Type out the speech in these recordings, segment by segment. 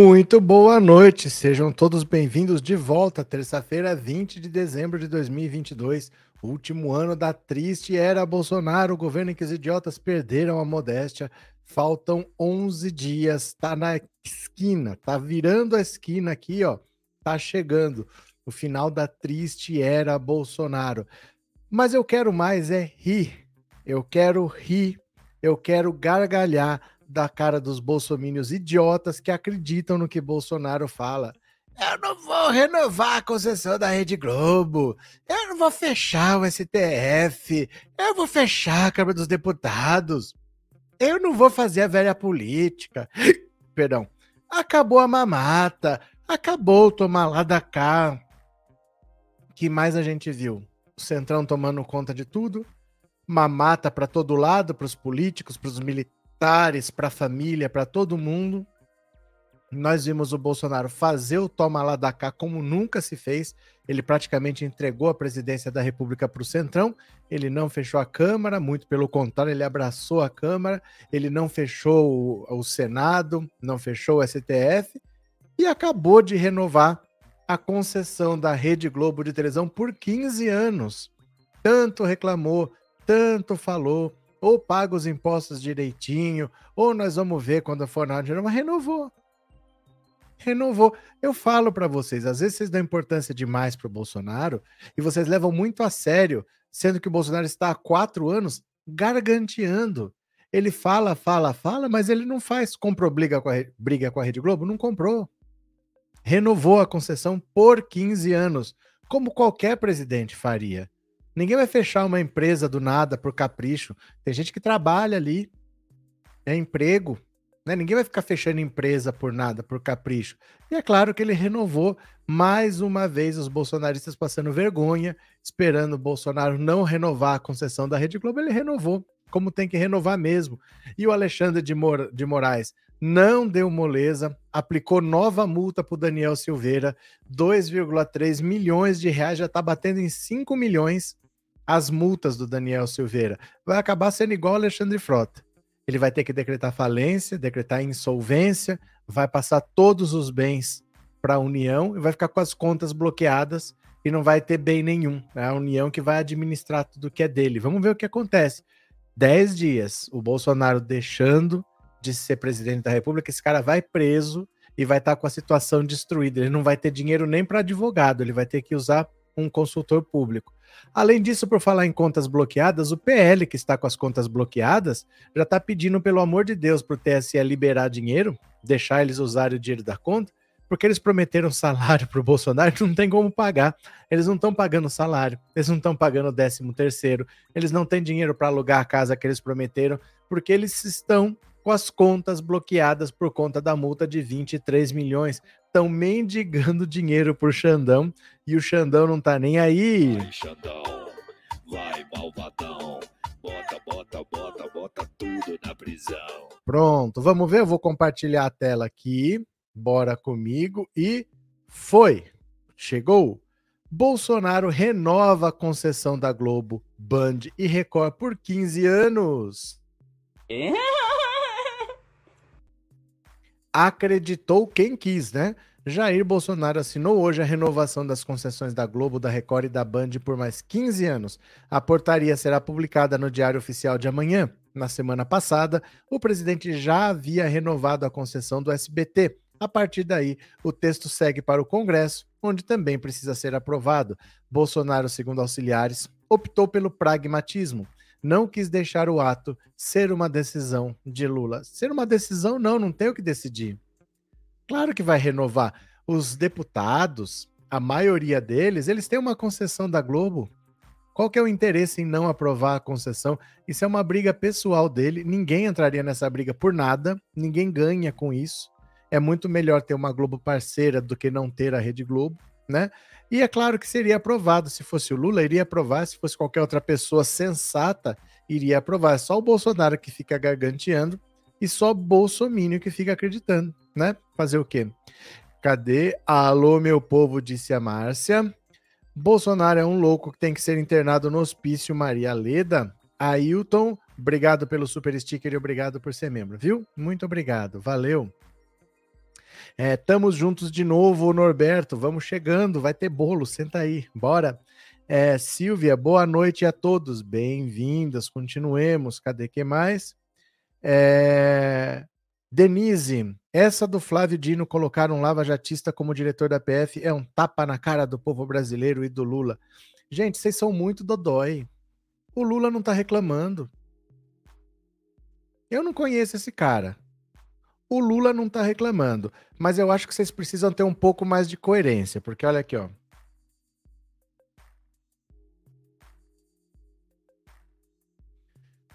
Muito boa noite, sejam todos bem-vindos de volta, terça-feira, 20 de dezembro de 2022, último ano da triste era Bolsonaro, o governo em que os idiotas perderam a modéstia. Faltam 11 dias, tá na esquina, tá virando a esquina aqui, ó, tá chegando o final da triste era Bolsonaro. Mas eu quero mais é rir, eu quero rir, eu quero gargalhar da cara dos bolsomínios idiotas que acreditam no que Bolsonaro fala. Eu não vou renovar a concessão da Rede Globo. Eu não vou fechar o STF. Eu vou fechar a Câmara dos Deputados. Eu não vou fazer a velha política. Perdão. Acabou a mamata. Acabou o tomar lá da cá. que mais a gente viu? O Centrão tomando conta de tudo. Mamata para todo lado, para os políticos, para os militares para a família, para todo mundo. Nós vimos o Bolsonaro fazer o toma lá da cá como nunca se fez. Ele praticamente entregou a presidência da República para o Centrão. Ele não fechou a Câmara, muito pelo contrário, ele abraçou a Câmara. Ele não fechou o, o Senado, não fechou o STF e acabou de renovar a concessão da Rede Globo de televisão por 15 anos. Tanto reclamou, tanto falou, ou paga os impostos direitinho, ou nós vamos ver quando for na hora mas renovou. Renovou. Eu falo para vocês, às vezes vocês dão importância demais para o Bolsonaro e vocês levam muito a sério, sendo que o Bolsonaro está há quatro anos garganteando. Ele fala, fala, fala, mas ele não faz. Comprou briga com a, briga com a Rede Globo? Não comprou. Renovou a concessão por 15 anos, como qualquer presidente faria. Ninguém vai fechar uma empresa do nada por capricho. Tem gente que trabalha ali, é emprego. Né? Ninguém vai ficar fechando empresa por nada, por capricho. E é claro que ele renovou mais uma vez os bolsonaristas passando vergonha, esperando o Bolsonaro não renovar a concessão da Rede Globo. Ele renovou, como tem que renovar mesmo. E o Alexandre de, Mor de Moraes não deu moleza, aplicou nova multa para o Daniel Silveira, 2,3 milhões de reais, já está batendo em 5 milhões as multas do Daniel Silveira. Vai acabar sendo igual Alexandre Frota. Ele vai ter que decretar falência, decretar insolvência, vai passar todos os bens para a União e vai ficar com as contas bloqueadas e não vai ter bem nenhum. É a União que vai administrar tudo que é dele. Vamos ver o que acontece. Dez dias, o Bolsonaro deixando de ser presidente da República, esse cara vai preso e vai estar tá com a situação destruída. Ele não vai ter dinheiro nem para advogado, ele vai ter que usar um consultor público. Além disso, por falar em contas bloqueadas, o PL, que está com as contas bloqueadas, já está pedindo, pelo amor de Deus, para o TSE liberar dinheiro, deixar eles usarem o dinheiro da conta, porque eles prometeram salário para o Bolsonaro e não tem como pagar. Eles não estão pagando salário, eles não estão pagando o 13 terceiro, eles não têm dinheiro para alugar a casa que eles prometeram, porque eles estão com as contas bloqueadas por conta da multa de 23 milhões estão mendigando dinheiro por Xandão e o Xandão não tá nem aí. Vai, Xandão, vai, malvadão. Bota, bota, bota, bota tudo na prisão. Pronto, vamos ver. Eu vou compartilhar a tela aqui. Bora comigo e foi. Chegou. Bolsonaro renova a concessão da Globo, Band e Record por 15 anos. É? Acreditou quem quis, né? Jair Bolsonaro assinou hoje a renovação das concessões da Globo, da Record e da Band por mais 15 anos. A portaria será publicada no Diário Oficial de amanhã. Na semana passada, o presidente já havia renovado a concessão do SBT. A partir daí, o texto segue para o Congresso, onde também precisa ser aprovado. Bolsonaro, segundo auxiliares, optou pelo pragmatismo não quis deixar o ato ser uma decisão de Lula. Ser uma decisão, não, não tem o que decidir. Claro que vai renovar. Os deputados, a maioria deles, eles têm uma concessão da Globo. Qual que é o interesse em não aprovar a concessão? Isso é uma briga pessoal dele. Ninguém entraria nessa briga por nada. Ninguém ganha com isso. É muito melhor ter uma Globo parceira do que não ter a Rede Globo, né? E é claro que seria aprovado. Se fosse o Lula, iria aprovar. Se fosse qualquer outra pessoa sensata, iria aprovar. É só o Bolsonaro que fica garganteando e só Bolsonaro que fica acreditando, né? Fazer o quê? Cadê? Alô, meu povo, disse a Márcia. Bolsonaro é um louco que tem que ser internado no hospício Maria Leda. Ailton, obrigado pelo super sticker e obrigado por ser membro, viu? Muito obrigado, valeu. É, tamo juntos de novo, Norberto. Vamos chegando, vai ter bolo, senta aí, bora. É, Silvia, boa noite a todos. Bem-vindas, continuemos. Cadê que mais? É... Denise, essa do Flávio Dino colocar um lava-jatista como diretor da PF é um tapa na cara do povo brasileiro e do Lula. Gente, vocês são muito dodói. O Lula não tá reclamando. Eu não conheço esse cara. O Lula não tá reclamando. Mas eu acho que vocês precisam ter um pouco mais de coerência, porque olha aqui, ó.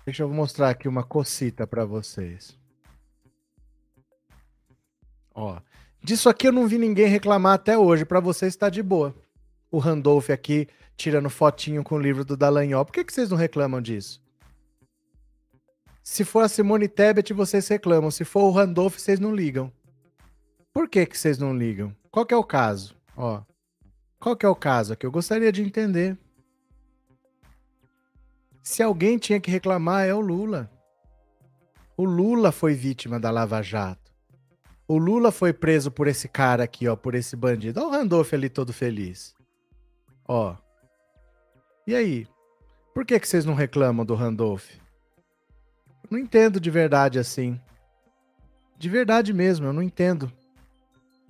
Deixa eu mostrar aqui uma cocita para vocês. Ó, disso aqui eu não vi ninguém reclamar até hoje. Para vocês está de boa. O Randolph aqui tirando fotinho com o livro do Dallagnol. Por que, que vocês não reclamam disso? Se for a Simone Tebet, vocês reclamam. Se for o Randolph, vocês não ligam. Por que, que vocês não ligam? Qual que é o caso? Ó, qual que é o caso aqui? Eu gostaria de entender. Se alguém tinha que reclamar, é o Lula. O Lula foi vítima da Lava Jato. O Lula foi preso por esse cara aqui, ó, por esse bandido. Olha o Randolph ali todo feliz. Ó. E aí? Por que, que vocês não reclamam do Randolph? Não entendo de verdade assim. De verdade mesmo, eu não entendo.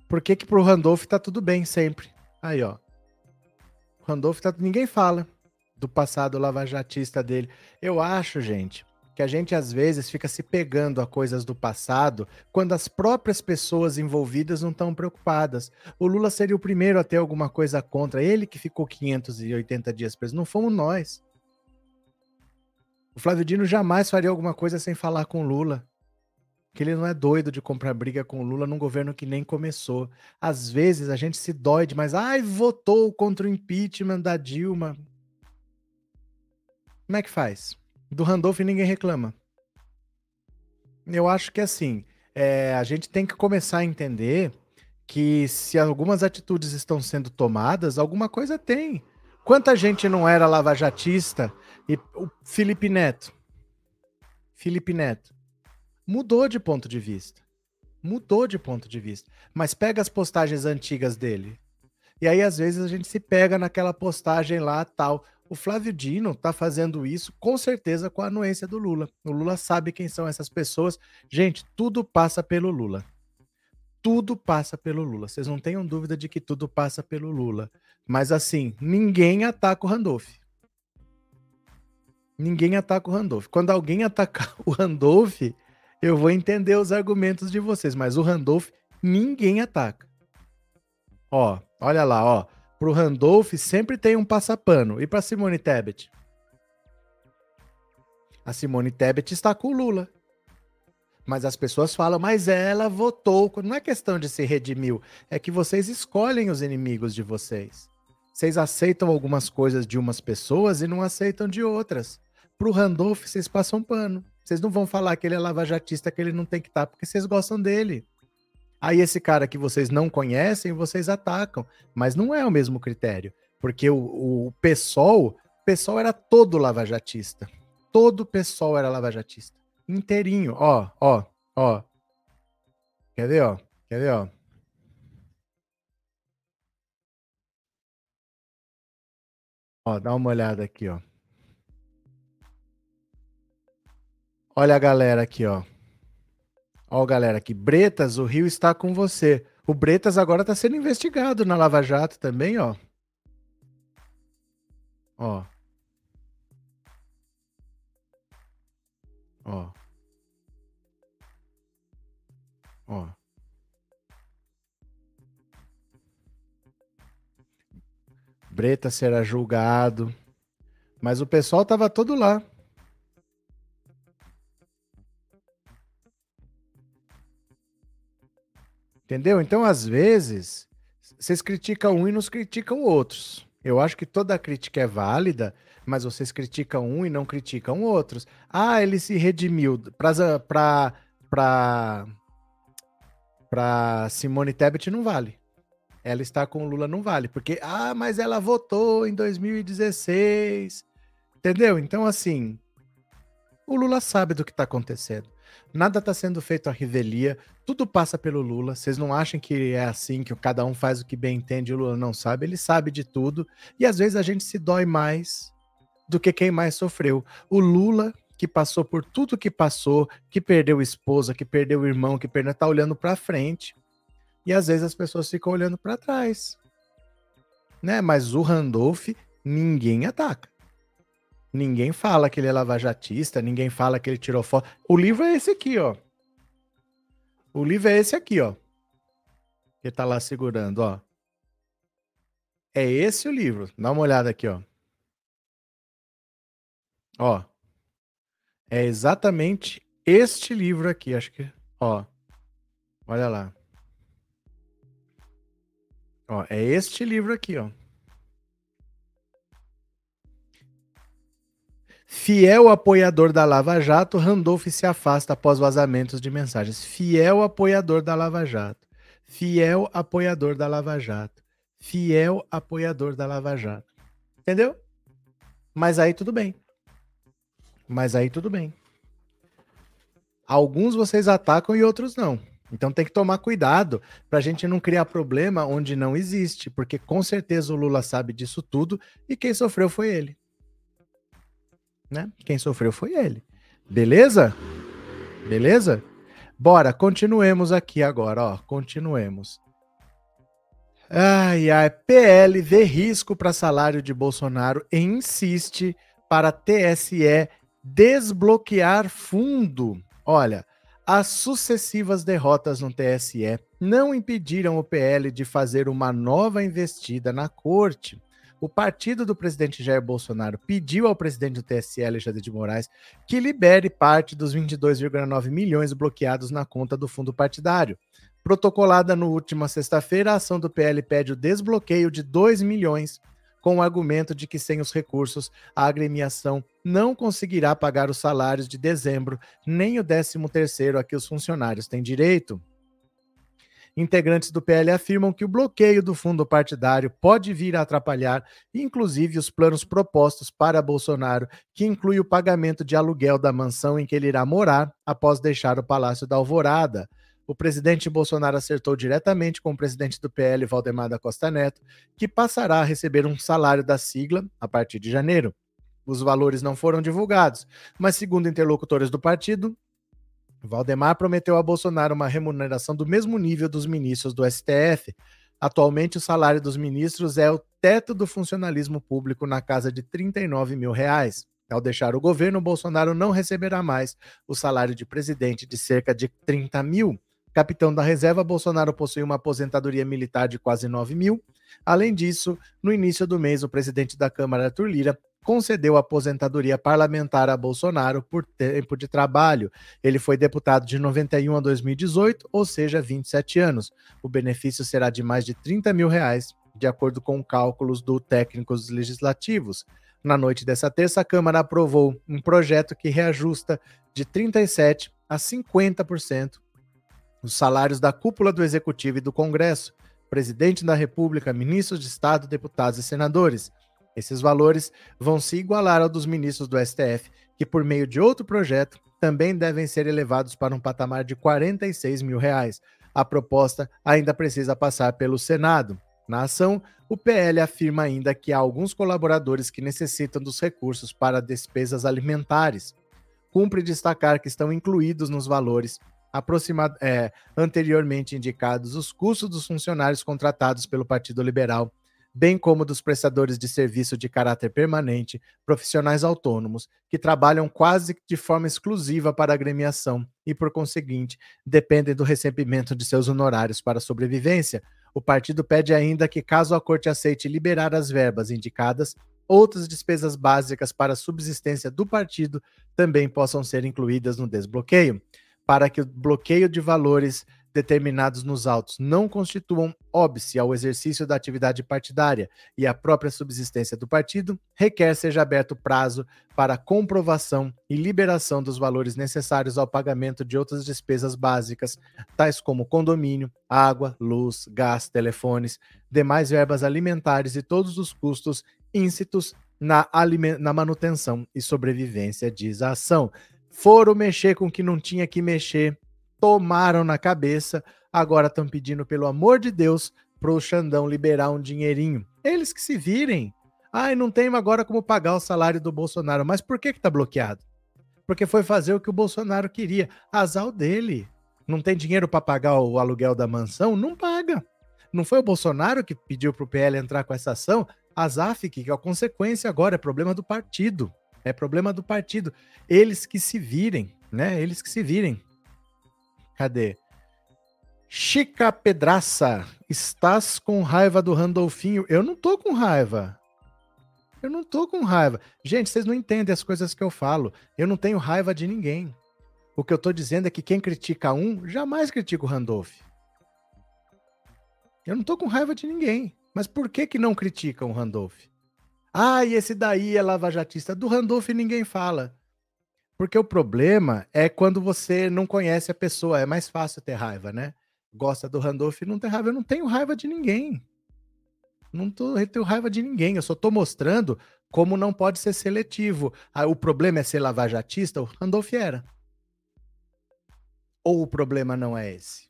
Por que que pro Randolph tá tudo bem sempre? Aí, ó. O Randolph tá... Ninguém fala do passado lavajatista dele. Eu acho, gente, que a gente às vezes fica se pegando a coisas do passado quando as próprias pessoas envolvidas não estão preocupadas. O Lula seria o primeiro a ter alguma coisa contra ele que ficou 580 dias preso, não fomos nós. O Flávio Dino jamais faria alguma coisa sem falar com Lula. Que ele não é doido de comprar briga com Lula num governo que nem começou. Às vezes a gente se dói demais. Ai, votou contra o impeachment da Dilma. Como é que faz? Do Randolph ninguém reclama. Eu acho que assim, é, a gente tem que começar a entender que se algumas atitudes estão sendo tomadas, alguma coisa tem. Quanta gente não era lavajatista e o Felipe Neto, Felipe Neto, mudou de ponto de vista. Mudou de ponto de vista. Mas pega as postagens antigas dele. E aí, às vezes, a gente se pega naquela postagem lá, tal. O Flávio Dino está fazendo isso com certeza com a anuência do Lula. O Lula sabe quem são essas pessoas. Gente, tudo passa pelo Lula. Tudo passa pelo Lula. Vocês não tenham dúvida de que tudo passa pelo Lula. Mas assim, ninguém ataca o Randolph. Ninguém ataca o Randolph. Quando alguém atacar o Randolph, eu vou entender os argumentos de vocês. Mas o Randolph, ninguém ataca. Ó, olha lá, ó. Pro Randolph sempre tem um passapano. E para Simone Tebet? A Simone Tebet está com o Lula. Mas as pessoas falam, mas ela votou. Não é questão de se redimiu, é que vocês escolhem os inimigos de vocês. Vocês aceitam algumas coisas de umas pessoas e não aceitam de outras. Pro Randolph, vocês passam pano. Vocês não vão falar que ele é lavajatista, que ele não tem que estar, porque vocês gostam dele. Aí esse cara que vocês não conhecem, vocês atacam. Mas não é o mesmo critério. Porque o, o PSOL, o PSOL era todo lavajatista. Todo o PSOL era lavajatista. Inteirinho. Ó, ó, ó. Quer ver, ó? Quer ver, ó? Ó, dá uma olhada aqui, ó. Olha a galera aqui, ó. Ó, galera, aqui. Bretas, o Rio está com você. O Bretas agora está sendo investigado na Lava Jato também, ó. Ó. Ó. Ó. Breta será julgado. Mas o pessoal tava todo lá. Entendeu? Então, às vezes, vocês criticam um e nos criticam outros. Eu acho que toda crítica é válida, mas vocês criticam um e não criticam outros. Ah, ele se redimiu. Pra Simone Tebet não vale. Ela está com o Lula não vale. Porque, ah, mas ela votou em 2016. Entendeu? Então, assim, o Lula sabe do que está acontecendo. Nada está sendo feito à revelia, tudo passa pelo Lula. Vocês não acham que é assim, que cada um faz o que bem entende e o Lula não sabe? Ele sabe de tudo. E às vezes a gente se dói mais do que quem mais sofreu. O Lula, que passou por tudo que passou, que perdeu esposa, que perdeu irmão, que perdeu, tá olhando para frente. E às vezes as pessoas ficam olhando para trás. Né? Mas o Randolph ninguém ataca. Ninguém fala que ele é lavajatista, ninguém fala que ele tirou foto. O livro é esse aqui, ó. O livro é esse aqui, ó. Que tá lá segurando, ó. É esse o livro. Dá uma olhada aqui, ó. Ó. É exatamente este livro aqui, acho que, ó. Olha lá. Ó, é este livro aqui, ó. Fiel apoiador da Lava Jato, Randolph se afasta após vazamentos de mensagens. Fiel apoiador da Lava Jato. Fiel apoiador da Lava Jato. Fiel apoiador da Lava Jato. Entendeu? Mas aí tudo bem. Mas aí tudo bem. Alguns vocês atacam e outros não. Então tem que tomar cuidado para a gente não criar problema onde não existe, porque com certeza o Lula sabe disso tudo e quem sofreu foi ele né? Quem sofreu foi ele. Beleza? Beleza? Bora, continuemos aqui agora, ó. Continuemos. Ai, ai, PL vê risco para salário de Bolsonaro e insiste para TSE desbloquear fundo. Olha, as sucessivas derrotas no TSE não impediram o PL de fazer uma nova investida na corte o partido do presidente Jair Bolsonaro pediu ao presidente do TSE, Alexandre de Moraes, que libere parte dos 22,9 milhões bloqueados na conta do fundo partidário. Protocolada no última sexta-feira, a ação do PL pede o desbloqueio de 2 milhões, com o argumento de que sem os recursos, a agremiação não conseguirá pagar os salários de dezembro, nem o 13 terceiro a que os funcionários têm direito. Integrantes do PL afirmam que o bloqueio do fundo partidário pode vir a atrapalhar, inclusive, os planos propostos para Bolsonaro, que inclui o pagamento de aluguel da mansão em que ele irá morar após deixar o Palácio da Alvorada. O presidente Bolsonaro acertou diretamente com o presidente do PL, Valdemar da Costa Neto, que passará a receber um salário da sigla a partir de janeiro. Os valores não foram divulgados, mas, segundo interlocutores do partido, Valdemar prometeu a Bolsonaro uma remuneração do mesmo nível dos ministros do STF. Atualmente, o salário dos ministros é o teto do funcionalismo público na casa de 39 mil reais. Ao deixar o governo, Bolsonaro não receberá mais o salário de presidente de cerca de 30 mil. Capitão da reserva, Bolsonaro possui uma aposentadoria militar de quase 9 mil. Além disso, no início do mês, o presidente da Câmara, Arthur Lira, concedeu aposentadoria parlamentar a Bolsonaro por tempo de trabalho. Ele foi deputado de 91 a 2018, ou seja, 27 anos. O benefício será de mais de 30 mil reais, de acordo com cálculos do técnicos legislativos. Na noite dessa terça, a Câmara aprovou um projeto que reajusta de 37% a 50% os salários da cúpula do Executivo e do Congresso, presidente da República, ministros de Estado, deputados e senadores. Esses valores vão se igualar ao dos ministros do STF, que, por meio de outro projeto, também devem ser elevados para um patamar de 46 mil reais. A proposta ainda precisa passar pelo Senado. Na ação, o PL afirma ainda que há alguns colaboradores que necessitam dos recursos para despesas alimentares. Cumpre destacar que estão incluídos nos valores é, anteriormente indicados os custos dos funcionários contratados pelo Partido Liberal bem como dos prestadores de serviço de caráter permanente, profissionais autônomos, que trabalham quase de forma exclusiva para a agremiação e, por conseguinte, dependem do recebimento de seus honorários para sobrevivência. O partido pede ainda que, caso a corte aceite liberar as verbas indicadas, outras despesas básicas para a subsistência do partido também possam ser incluídas no desbloqueio. Para que o bloqueio de valores determinados nos autos não constituam óbice ao exercício da atividade partidária e à própria subsistência do partido, requer seja aberto prazo para comprovação e liberação dos valores necessários ao pagamento de outras despesas básicas, tais como condomínio, água, luz, gás, telefones, demais verbas alimentares e todos os custos íncitos na, na manutenção e sobrevivência, diz a ação. foram mexer com o que não tinha que mexer, tomaram na cabeça, agora estão pedindo, pelo amor de Deus, pro Xandão liberar um dinheirinho. Eles que se virem. Ai, não tem agora como pagar o salário do Bolsonaro. Mas por que que tá bloqueado? Porque foi fazer o que o Bolsonaro queria. Azar dele. Não tem dinheiro para pagar o aluguel da mansão? Não paga. Não foi o Bolsonaro que pediu pro PL entrar com essa ação? A ZAF, que é a consequência agora, é problema do partido. É problema do partido. Eles que se virem, né? Eles que se virem. Cadê? Chica Pedraça, estás com raiva do Randolfinho? Eu não tô com raiva. Eu não tô com raiva. Gente, vocês não entendem as coisas que eu falo. Eu não tenho raiva de ninguém. O que eu tô dizendo é que quem critica um, jamais critica o Randolph. Eu não tô com raiva de ninguém. Mas por que que não criticam o Randolph? Ah, e esse daí é lavajatista. Do Randolph ninguém fala. Porque o problema é quando você não conhece a pessoa. É mais fácil ter raiva, né? gosta do Randolph não tem raiva. Eu não tenho raiva de ninguém. Não tô, eu tenho raiva de ninguém. Eu só tô mostrando como não pode ser seletivo. Ah, o problema é ser lavajatista? O Randolph era. Ou o problema não é esse?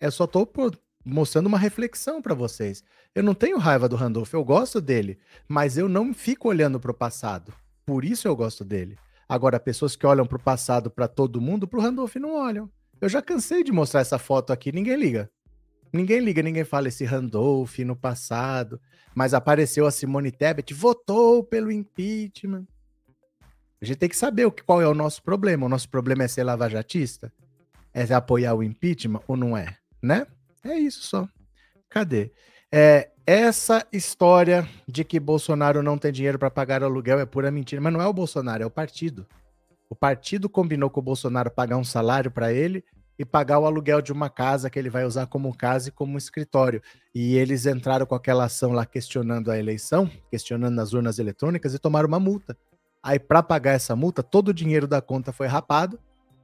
Eu só tô mostrando uma reflexão para vocês. Eu não tenho raiva do Randolph, eu gosto dele, mas eu não fico olhando para o passado. Por isso eu gosto dele. Agora, pessoas que olham para o passado para todo mundo, para o Randolph não olham. Eu já cansei de mostrar essa foto aqui, ninguém liga. Ninguém liga, ninguém fala esse Randolph no passado. Mas apareceu a Simone Tebet, votou pelo impeachment. A gente tem que saber qual é o nosso problema. O nosso problema é ser lavajatista? É apoiar o impeachment ou não é? Né? É isso só. Cadê? É, essa história de que Bolsonaro não tem dinheiro para pagar aluguel é pura mentira. Mas não é o Bolsonaro, é o partido. O partido combinou com o Bolsonaro pagar um salário para ele e pagar o aluguel de uma casa que ele vai usar como casa e como escritório. E eles entraram com aquela ação lá questionando a eleição, questionando as urnas eletrônicas e tomaram uma multa. Aí, para pagar essa multa, todo o dinheiro da conta foi rapado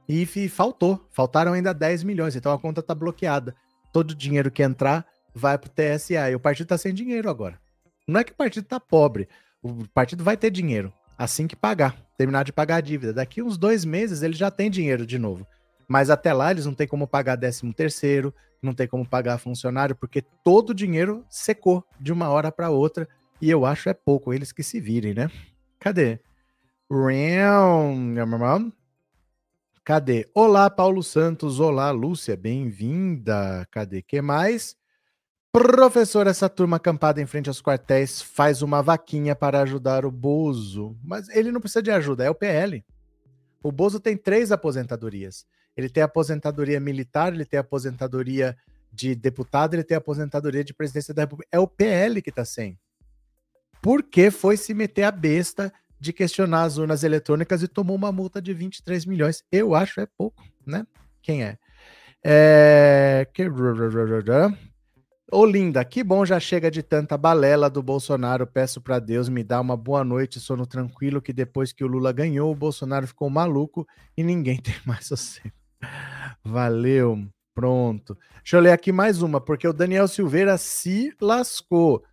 e faltou. Faltaram ainda 10 milhões, então a conta está bloqueada. Todo o dinheiro que entrar vai para o TSA. E o partido está sem dinheiro agora. Não é que o partido está pobre, o partido vai ter dinheiro assim que pagar, terminar de pagar a dívida. Daqui uns dois meses ele já tem dinheiro de novo. Mas até lá eles não tem como pagar 13 terceiro, não tem como pagar funcionário, porque todo o dinheiro secou de uma hora para outra. E eu acho é pouco, eles que se virem, né? Cadê? Cadê? Olá, Paulo Santos. Olá, Lúcia. Bem-vinda. Cadê? que mais? Professor, essa turma acampada em frente aos quartéis faz uma vaquinha para ajudar o Bozo. Mas ele não precisa de ajuda, é o PL. O Bozo tem três aposentadorias. Ele tem aposentadoria militar, ele tem aposentadoria de deputado, ele tem aposentadoria de presidência da República. É o PL que está sem. Por que foi se meter a besta de questionar as urnas eletrônicas e tomou uma multa de 23 milhões? Eu acho é pouco, né? Quem é? É. Ô, linda, que bom já chega de tanta balela do Bolsonaro. Peço para Deus me dar uma boa noite, sono tranquilo, que depois que o Lula ganhou, o Bolsonaro ficou maluco e ninguém tem mais sossego. Valeu, pronto. Deixa eu ler aqui mais uma, porque o Daniel Silveira se lascou.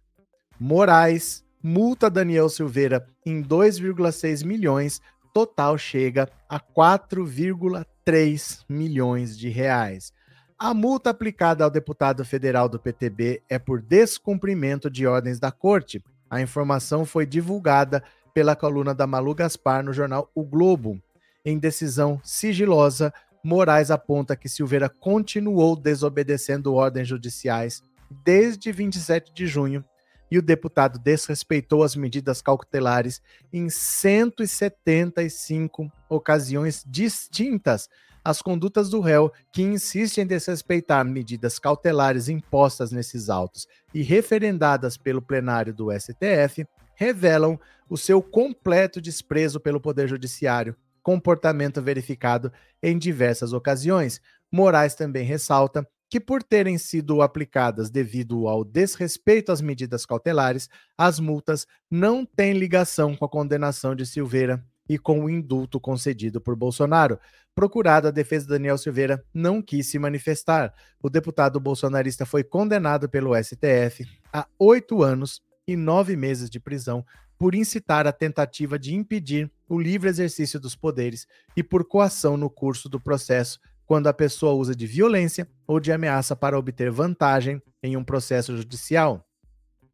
Moraes multa Daniel Silveira em 2,6 milhões, total chega a 4,3 milhões de reais. A multa aplicada ao deputado federal do PTB é por descumprimento de ordens da corte. A informação foi divulgada pela coluna da Malu Gaspar no jornal O Globo. Em decisão sigilosa, Moraes aponta que Silveira continuou desobedecendo ordens judiciais desde 27 de junho e o deputado desrespeitou as medidas cautelares em 175 ocasiões distintas as condutas do réu que insiste em desrespeitar medidas cautelares impostas nesses autos e referendadas pelo plenário do STF revelam o seu completo desprezo pelo Poder Judiciário, comportamento verificado em diversas ocasiões. Moraes também ressalta que, por terem sido aplicadas devido ao desrespeito às medidas cautelares, as multas não têm ligação com a condenação de Silveira e com o indulto concedido por Bolsonaro. Procurado, a defesa de Daniel Silveira não quis se manifestar. O deputado bolsonarista foi condenado pelo STF a oito anos e nove meses de prisão por incitar a tentativa de impedir o livre exercício dos poderes e por coação no curso do processo, quando a pessoa usa de violência ou de ameaça para obter vantagem em um processo judicial.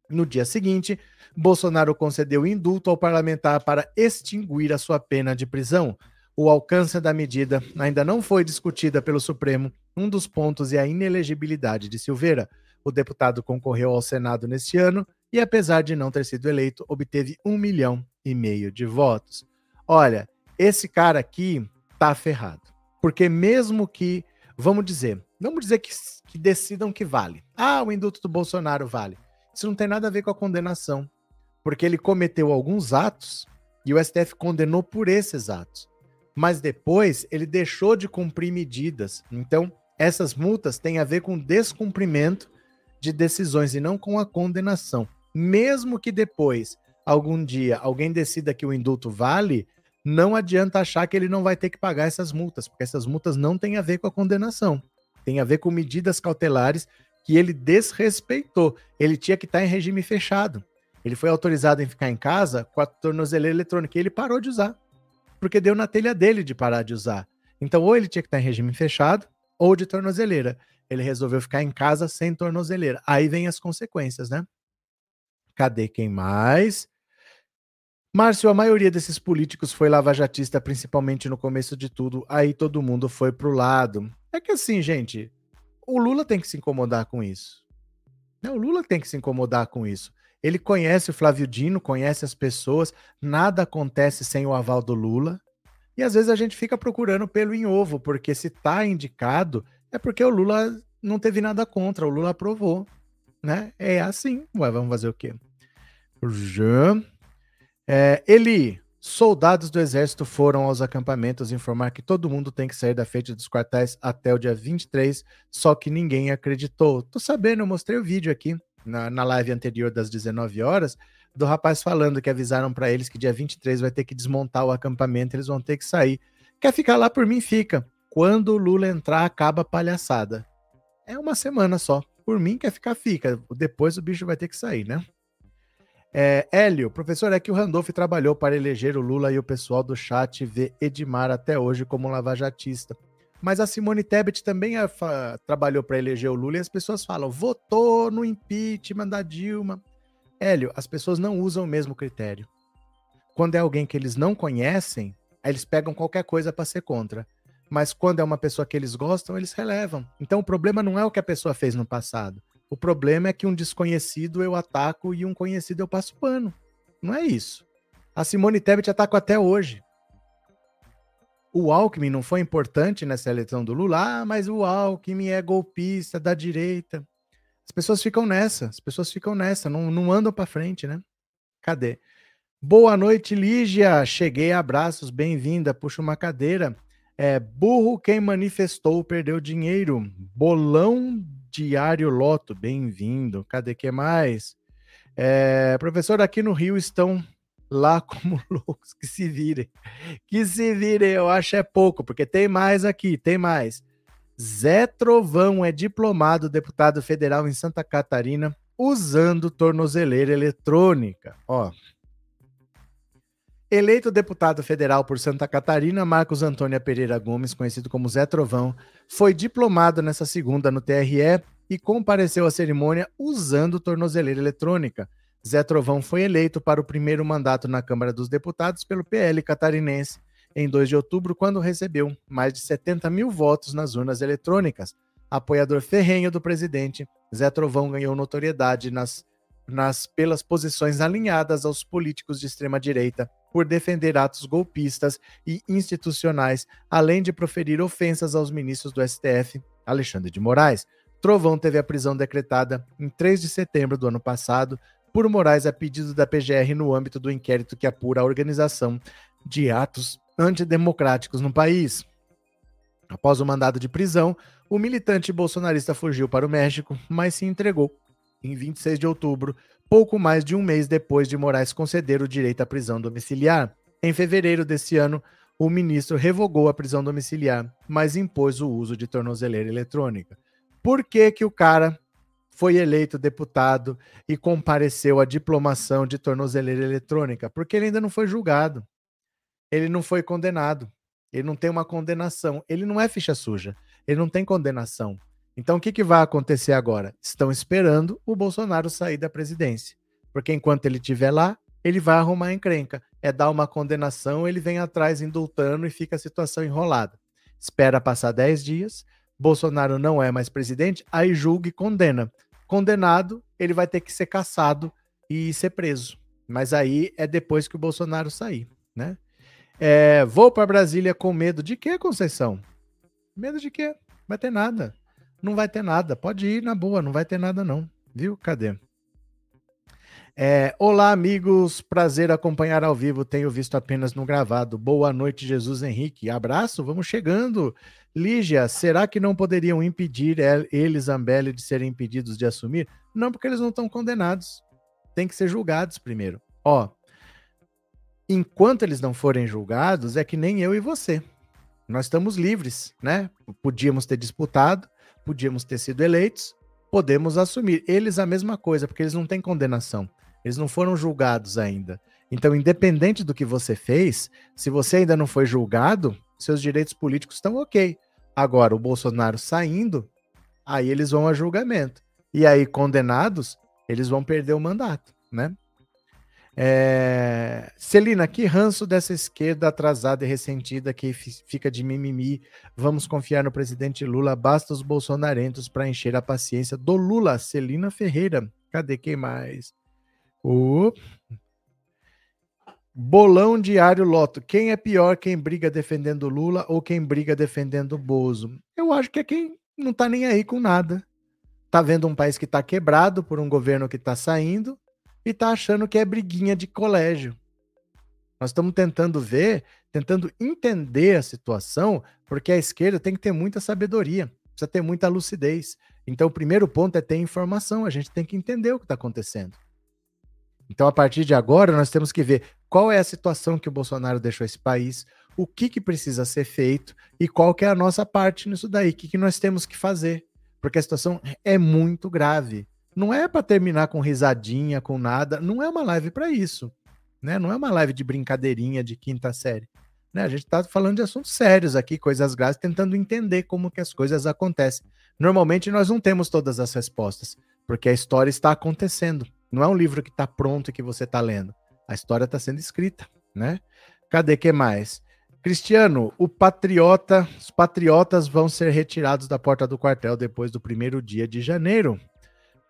No dia seguinte, Bolsonaro concedeu indulto ao parlamentar para extinguir a sua pena de prisão. O alcance da medida ainda não foi discutida pelo Supremo. Um dos pontos é a inelegibilidade de Silveira. O deputado concorreu ao Senado neste ano e, apesar de não ter sido eleito, obteve um milhão e meio de votos. Olha, esse cara aqui tá ferrado. Porque mesmo que, vamos dizer, vamos dizer que, que decidam que vale. Ah, o indulto do Bolsonaro vale. Isso não tem nada a ver com a condenação, porque ele cometeu alguns atos e o STF condenou por esses atos. Mas depois ele deixou de cumprir medidas. Então, essas multas têm a ver com descumprimento de decisões e não com a condenação. Mesmo que depois, algum dia, alguém decida que o indulto vale, não adianta achar que ele não vai ter que pagar essas multas, porque essas multas não têm a ver com a condenação. Tem a ver com medidas cautelares que ele desrespeitou. Ele tinha que estar em regime fechado. Ele foi autorizado em ficar em casa com a tornozeleira eletrônica e ele parou de usar. Porque deu na telha dele de parar de usar. Então, ou ele tinha que estar em regime fechado ou de tornozeleira. Ele resolveu ficar em casa sem tornozeleira. Aí vem as consequências, né? Cadê quem mais? Márcio, a maioria desses políticos foi lavajatista, principalmente no começo de tudo. Aí todo mundo foi pro lado. É que assim, gente, o Lula tem que se incomodar com isso. Né, o Lula tem que se incomodar com isso. Ele conhece o Flávio Dino, conhece as pessoas, nada acontece sem o aval do Lula. E às vezes a gente fica procurando pelo em ovo, porque se tá indicado, é porque o Lula não teve nada contra, o Lula aprovou. Né? É assim. Ué, vamos fazer o quê? Já. É, Eli, Soldados do exército foram aos acampamentos informar que todo mundo tem que sair da frente dos quartéis até o dia 23, só que ninguém acreditou. Tô sabendo, eu mostrei o vídeo aqui na, na live anterior das 19 horas do rapaz falando que avisaram para eles que dia 23 vai ter que desmontar o acampamento, eles vão ter que sair. Quer ficar lá por mim? Fica. Quando o Lula entrar, acaba a palhaçada. É uma semana só. Por mim, quer ficar? Fica. Depois o bicho vai ter que sair, né? É, Hélio, professor, é que o Randolph trabalhou para eleger o Lula e o pessoal do chat vê Edmar até hoje como lavajatista. Mas a Simone Tebet também é, trabalhou para eleger o Lula e as pessoas falam, votou no impeachment da Dilma. Hélio, as pessoas não usam o mesmo critério. Quando é alguém que eles não conhecem, eles pegam qualquer coisa para ser contra. Mas quando é uma pessoa que eles gostam, eles relevam. Então o problema não é o que a pessoa fez no passado. O problema é que um desconhecido eu ataco e um conhecido eu passo pano. Não é isso. A Simone Tebet ataca até hoje. O Alckmin não foi importante nessa eleição do Lula, ah, mas o Alckmin é golpista da direita. As pessoas ficam nessa, as pessoas ficam nessa, não, não andam para frente, né? Cadê? Boa noite, Lígia. Cheguei, abraços, bem-vinda. Puxa uma cadeira. É, burro quem manifestou perdeu dinheiro. Bolão Diário Loto, bem-vindo. Cadê que mais? É, professor, aqui no Rio estão lá como loucos, que se virem. Que se virem, eu acho é pouco, porque tem mais aqui, tem mais. Zé Trovão é diplomado deputado federal em Santa Catarina usando tornozeleira eletrônica. Ó, Eleito deputado federal por Santa Catarina, Marcos Antônio Pereira Gomes, conhecido como Zé Trovão, foi diplomado nessa segunda no TRE e compareceu à cerimônia usando tornozeleira eletrônica. Zé Trovão foi eleito para o primeiro mandato na Câmara dos Deputados pelo PL catarinense em 2 de outubro, quando recebeu mais de 70 mil votos nas urnas eletrônicas. Apoiador ferrenho do presidente, Zé Trovão ganhou notoriedade nas, nas pelas posições alinhadas aos políticos de extrema-direita por defender atos golpistas e institucionais, além de proferir ofensas aos ministros do STF, Alexandre de Moraes. Trovão teve a prisão decretada em 3 de setembro do ano passado por Moraes a pedido da PGR no âmbito do inquérito que apura a organização de atos antidemocráticos no país. Após o mandado de prisão, o militante bolsonarista fugiu para o México, mas se entregou em 26 de outubro pouco mais de um mês depois de Moraes conceder o direito à prisão domiciliar. Em fevereiro desse ano, o ministro revogou a prisão domiciliar, mas impôs o uso de tornozeleira eletrônica. Por que, que o cara foi eleito deputado e compareceu à diplomação de tornozeleira eletrônica? Porque ele ainda não foi julgado. ele não foi condenado. Ele não tem uma condenação. Ele não é ficha suja. Ele não tem condenação. Então, o que, que vai acontecer agora? Estão esperando o Bolsonaro sair da presidência. Porque enquanto ele estiver lá, ele vai arrumar encrenca. É dar uma condenação, ele vem atrás indultando e fica a situação enrolada. Espera passar 10 dias, Bolsonaro não é mais presidente, aí julga e condena. Condenado, ele vai ter que ser caçado e ser preso. Mas aí é depois que o Bolsonaro sair, né? É, vou para Brasília com medo de quê, Conceição? Medo de quê? Vai ter nada. Não vai ter nada. Pode ir na boa, não vai ter nada não. Viu? Cadê? É, Olá, amigos. Prazer acompanhar ao vivo. Tenho visto apenas no gravado. Boa noite, Jesus Henrique. Abraço, vamos chegando. Lígia, será que não poderiam impedir eles, Zambelli, de serem impedidos de assumir? Não, porque eles não estão condenados. Tem que ser julgados primeiro. Ó, enquanto eles não forem julgados, é que nem eu e você. Nós estamos livres, né? Podíamos ter disputado, podíamos ter sido eleitos, podemos assumir. Eles a mesma coisa, porque eles não têm condenação. Eles não foram julgados ainda. Então, independente do que você fez, se você ainda não foi julgado, seus direitos políticos estão ok. Agora, o Bolsonaro saindo, aí eles vão a julgamento. E aí, condenados, eles vão perder o mandato, né? É... Celina, que ranço dessa esquerda atrasada e ressentida que fica de mimimi. Vamos confiar no presidente Lula. Basta os bolsonarentos para encher a paciência do Lula. Celina Ferreira. Cadê quem mais? O Bolão Diário Loto. Quem é pior, quem briga defendendo Lula ou quem briga defendendo Bozo? Eu acho que é quem não tá nem aí com nada. Tá vendo um país que tá quebrado por um governo que tá saindo e tá achando que é briguinha de colégio. Nós estamos tentando ver, tentando entender a situação, porque a esquerda tem que ter muita sabedoria, precisa ter muita lucidez. Então, o primeiro ponto é ter informação, a gente tem que entender o que está acontecendo. Então, a partir de agora, nós temos que ver qual é a situação que o Bolsonaro deixou esse país, o que, que precisa ser feito e qual que é a nossa parte nisso daí, o que, que nós temos que fazer. Porque a situação é muito grave. Não é para terminar com risadinha, com nada. Não é uma live para isso. Né? Não é uma live de brincadeirinha de quinta série. Né? A gente está falando de assuntos sérios aqui, coisas graves, tentando entender como que as coisas acontecem. Normalmente nós não temos todas as respostas, porque a história está acontecendo. Não é um livro que está pronto e que você está lendo. A história está sendo escrita, né? Cadê que mais? Cristiano, o patriota, os patriotas vão ser retirados da porta do quartel depois do primeiro dia de janeiro.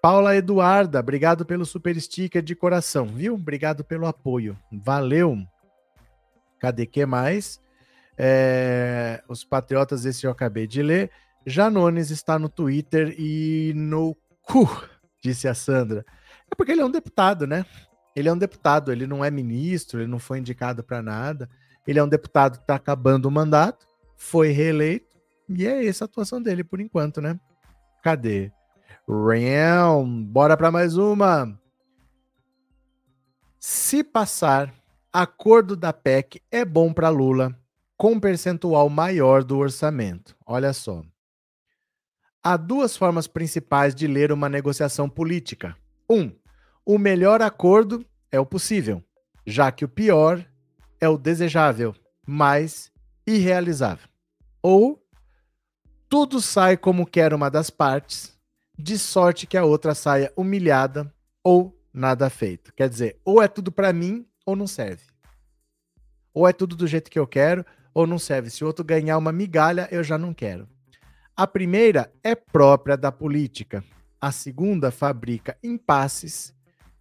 Paula Eduarda, obrigado pelo super sticker de coração, viu? Obrigado pelo apoio. Valeu. Cadê que mais? É, os Patriotas, esse eu acabei de ler. Janones está no Twitter e no cu, disse a Sandra. É porque ele é um deputado, né? Ele é um deputado, ele não é ministro, ele não foi indicado para nada. Ele é um deputado que está acabando o mandato, foi reeleito, e é essa a atuação dele por enquanto, né? Cadê? Realm, bora para mais uma. Se passar, acordo da PEC é bom para Lula, com percentual maior do orçamento. Olha só. Há duas formas principais de ler uma negociação política. Um, o melhor acordo é o possível, já que o pior é o desejável, mas irrealizável. Ou tudo sai como quer uma das partes, de sorte que a outra saia humilhada ou nada feito. Quer dizer, ou é tudo para mim ou não serve. Ou é tudo do jeito que eu quero ou não serve. Se o outro ganhar uma migalha, eu já não quero. A primeira é própria da política. A segunda fabrica impasses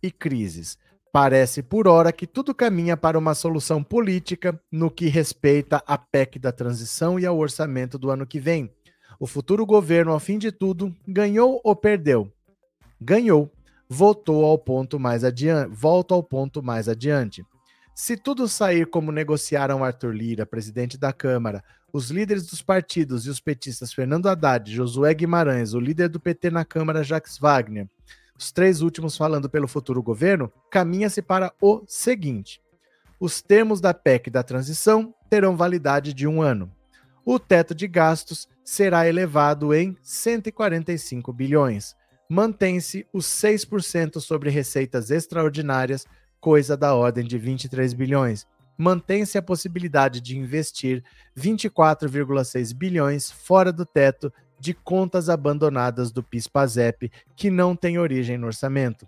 e crises. Parece por hora que tudo caminha para uma solução política no que respeita à PEC da transição e ao orçamento do ano que vem o futuro governo, ao fim de tudo, ganhou ou perdeu? Ganhou. Voltou ao ponto mais adiante. Volta ao ponto mais adiante. Se tudo sair como negociaram Arthur Lira, presidente da Câmara, os líderes dos partidos e os petistas Fernando Haddad, Josué Guimarães, o líder do PT na Câmara, Jacques Wagner, os três últimos falando pelo futuro governo, caminha-se para o seguinte: os termos da PEC da transição terão validade de um ano. O teto de gastos será elevado em 145 bilhões. Mantém-se os 6% sobre receitas extraordinárias, coisa da ordem de 23 bilhões. mantém-se a possibilidade de investir 24,6 bilhões fora do teto de contas abandonadas do PIS/PASEP que não têm origem no orçamento.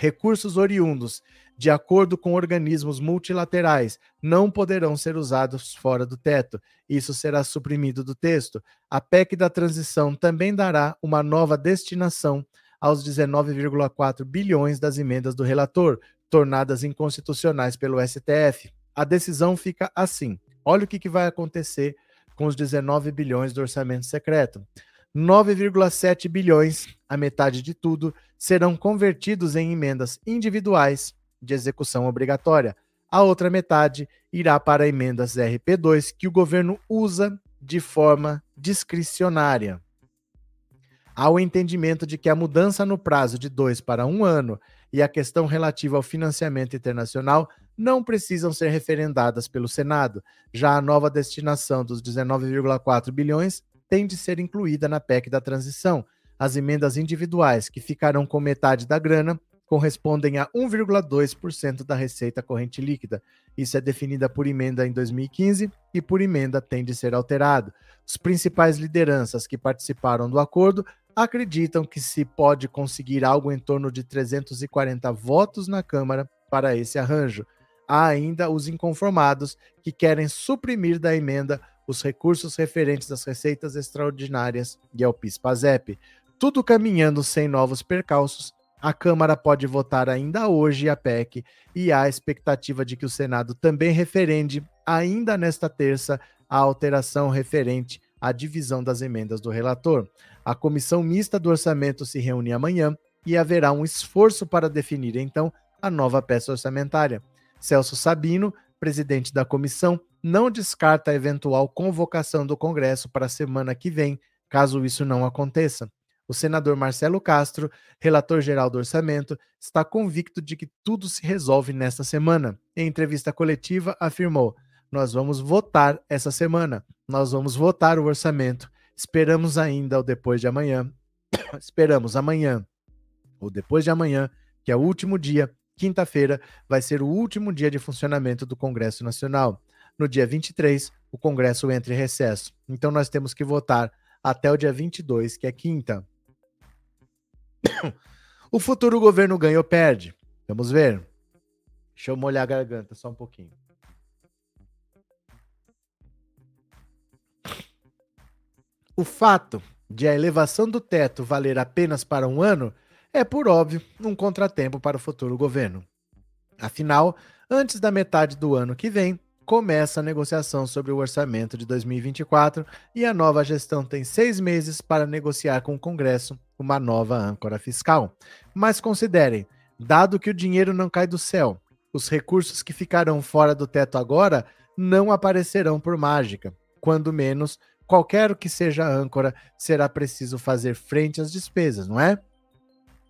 Recursos oriundos de acordo com organismos multilaterais, não poderão ser usados fora do teto. Isso será suprimido do texto. A PEC da transição também dará uma nova destinação aos 19,4 bilhões das emendas do relator, tornadas inconstitucionais pelo STF. A decisão fica assim: olha o que, que vai acontecer com os 19 bilhões do orçamento secreto. 9,7 bilhões, a metade de tudo, serão convertidos em emendas individuais de execução obrigatória. A outra metade irá para emendas RP2 que o governo usa de forma discricionária. Há o entendimento de que a mudança no prazo de dois para um ano e a questão relativa ao financiamento internacional não precisam ser referendadas pelo Senado. Já a nova destinação dos 19,4 bilhões tem de ser incluída na PEC da transição. As emendas individuais, que ficarão com metade da grana, correspondem a 1,2% da receita corrente líquida. Isso é definida por emenda em 2015 e por emenda tem de ser alterado. Os principais lideranças que participaram do acordo acreditam que se pode conseguir algo em torno de 340 votos na Câmara para esse arranjo. Há ainda os inconformados que querem suprimir da emenda os recursos referentes às receitas extraordinárias e ao PIS-PASEP. Tudo caminhando sem novos percalços a Câmara pode votar ainda hoje a PEC e há expectativa de que o Senado também referende, ainda nesta terça, a alteração referente à divisão das emendas do relator. A comissão mista do orçamento se reúne amanhã e haverá um esforço para definir então a nova peça orçamentária. Celso Sabino, presidente da comissão, não descarta a eventual convocação do Congresso para a semana que vem, caso isso não aconteça. O senador Marcelo Castro, relator geral do orçamento, está convicto de que tudo se resolve nesta semana. Em entrevista coletiva, afirmou: Nós vamos votar essa semana, nós vamos votar o orçamento. Esperamos ainda o depois de amanhã. Esperamos amanhã ou depois de amanhã, que é o último dia, quinta-feira, vai ser o último dia de funcionamento do Congresso Nacional. No dia 23, o Congresso entra em recesso. Então nós temos que votar até o dia 22, que é quinta. o futuro governo ganha ou perde? Vamos ver. Deixa eu molhar a garganta só um pouquinho. O fato de a elevação do teto valer apenas para um ano é, por óbvio, um contratempo para o futuro governo. Afinal, antes da metade do ano que vem, começa a negociação sobre o orçamento de 2024 e a nova gestão tem seis meses para negociar com o Congresso uma nova âncora fiscal. Mas considerem, dado que o dinheiro não cai do céu, os recursos que ficarão fora do teto agora não aparecerão por mágica. Quando menos, qualquer que seja a âncora, será preciso fazer frente às despesas, não é?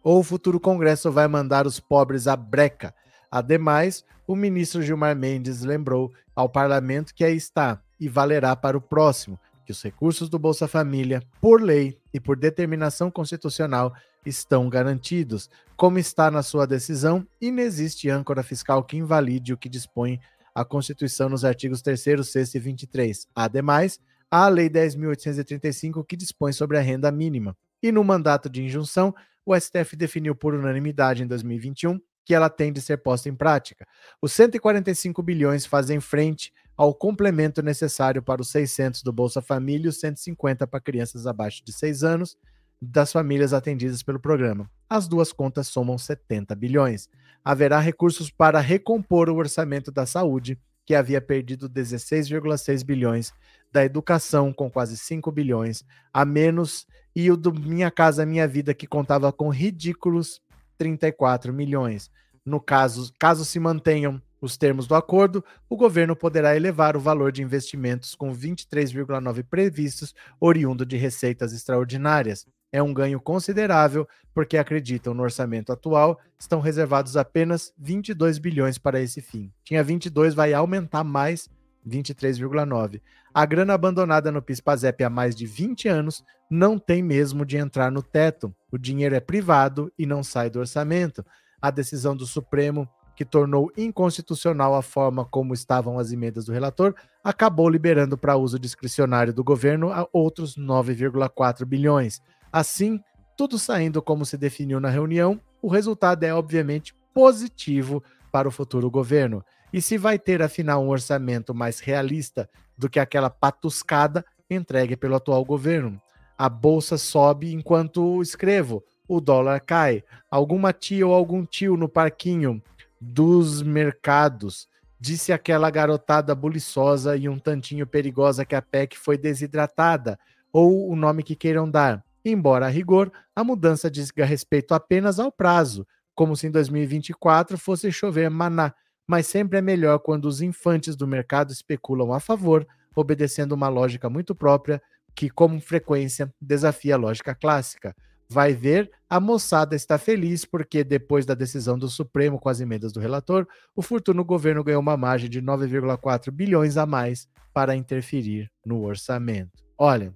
Ou o futuro Congresso vai mandar os pobres à breca. Ademais, o ministro Gilmar Mendes lembrou ao parlamento que aí está e valerá para o próximo, que os recursos do Bolsa Família, por lei e por determinação constitucional, estão garantidos. Como está na sua decisão, inexiste âncora fiscal que invalide o que dispõe a Constituição nos artigos 3 6 e 23. Ademais, há a Lei 10.835 que dispõe sobre a renda mínima. E no mandato de injunção, o STF definiu por unanimidade em 2021 que ela tem de ser posta em prática. Os 145 bilhões fazem frente ao complemento necessário para os 600 do Bolsa Família e os 150 para crianças abaixo de 6 anos das famílias atendidas pelo programa. As duas contas somam 70 bilhões. Haverá recursos para recompor o orçamento da saúde, que havia perdido 16,6 bilhões, da educação com quase 5 bilhões, a menos e o do Minha Casa Minha Vida que contava com ridículos 34 milhões. No caso, caso se mantenham os termos do acordo, o governo poderá elevar o valor de investimentos com 23,9 previstos, oriundo de receitas extraordinárias. É um ganho considerável, porque acreditam no orçamento atual, estão reservados apenas 22 bilhões para esse fim. Tinha 22, vai aumentar mais 23,9. A grana abandonada no PIS/PASEP há mais de 20 anos não tem mesmo de entrar no teto. O dinheiro é privado e não sai do orçamento. A decisão do Supremo que tornou inconstitucional a forma como estavam as emendas do relator, acabou liberando para uso discricionário do governo a outros 9,4 bilhões. Assim, tudo saindo como se definiu na reunião, o resultado é obviamente positivo para o futuro governo. E se vai ter afinal um orçamento mais realista do que aquela patuscada entregue pelo atual governo? A bolsa sobe enquanto escrevo, o dólar cai. Alguma tia ou algum tio no parquinho dos mercados, disse aquela garotada buliçosa e um tantinho perigosa que a PEC foi desidratada, ou o nome que queiram dar. Embora a rigor, a mudança diga respeito apenas ao prazo, como se em 2024 fosse chover maná, mas sempre é melhor quando os infantes do mercado especulam a favor, obedecendo uma lógica muito própria que, com frequência, desafia a lógica clássica vai ver, a moçada está feliz porque, depois da decisão do Supremo com as emendas do relator, o Fortuno governo ganhou uma margem de 9,4 bilhões a mais para interferir no orçamento. Olha,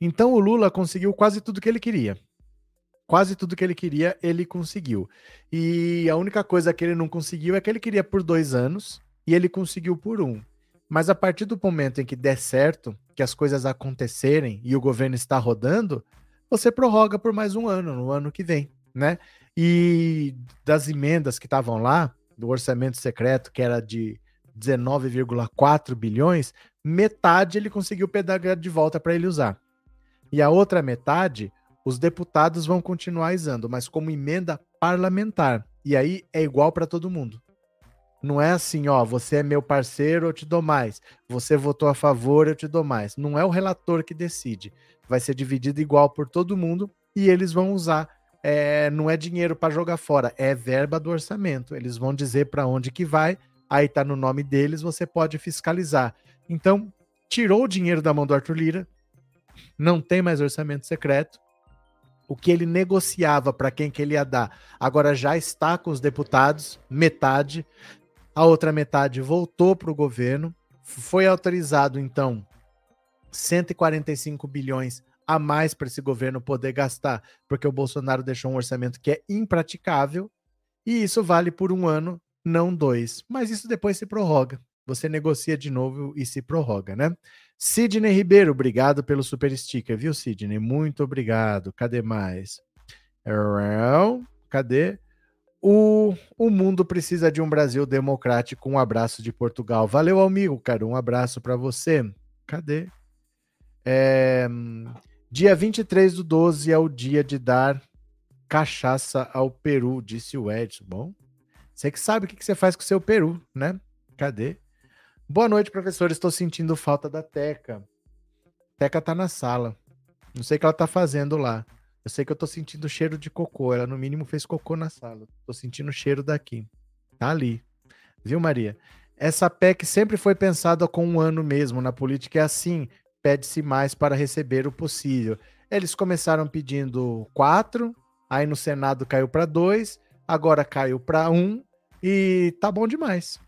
então o Lula conseguiu quase tudo que ele queria. Quase tudo que ele queria, ele conseguiu. E a única coisa que ele não conseguiu é que ele queria por dois anos e ele conseguiu por um. Mas a partir do momento em que der certo, que as coisas acontecerem e o governo está rodando, você prorroga por mais um ano, no ano que vem, né? E das emendas que estavam lá, do orçamento secreto, que era de 19,4 bilhões, metade ele conseguiu pedagar de volta para ele usar. E a outra metade, os deputados vão continuar usando, mas como emenda parlamentar. E aí é igual para todo mundo. Não é assim, ó, você é meu parceiro, eu te dou mais. Você votou a favor, eu te dou mais. Não é o relator que decide vai ser dividido igual por todo mundo e eles vão usar. É, não é dinheiro para jogar fora, é verba do orçamento. Eles vão dizer para onde que vai, aí tá no nome deles, você pode fiscalizar. Então, tirou o dinheiro da mão do Arthur Lira, não tem mais orçamento secreto. O que ele negociava para quem que ele ia dar, agora já está com os deputados, metade. A outra metade voltou para o governo. Foi autorizado, então, 145 bilhões a mais para esse governo poder gastar, porque o Bolsonaro deixou um orçamento que é impraticável, e isso vale por um ano, não dois. Mas isso depois se prorroga. Você negocia de novo e se prorroga, né? Sidney Ribeiro, obrigado pelo super sticker, viu, Sidney? Muito obrigado. Cadê mais? Cadê? O, o mundo precisa de um Brasil democrático. Um abraço de Portugal. Valeu, amigo, cara. Um abraço para você. Cadê? É, dia 23 do 12 é o dia de dar cachaça ao Peru, disse o Edson. Bom, você que sabe o que você faz com o seu Peru, né? Cadê? Boa noite, professor. Estou sentindo falta da Teca. Teca tá na sala. Não sei o que ela tá fazendo lá. Eu sei que eu tô sentindo cheiro de cocô. Ela, no mínimo, fez cocô na sala. Tô sentindo o cheiro daqui. Tá ali. Viu, Maria? Essa PEC sempre foi pensada com um ano mesmo. Na política é assim pede-se mais para receber o possível. Eles começaram pedindo quatro, aí no Senado caiu para dois, agora caiu para um, e tá bom demais.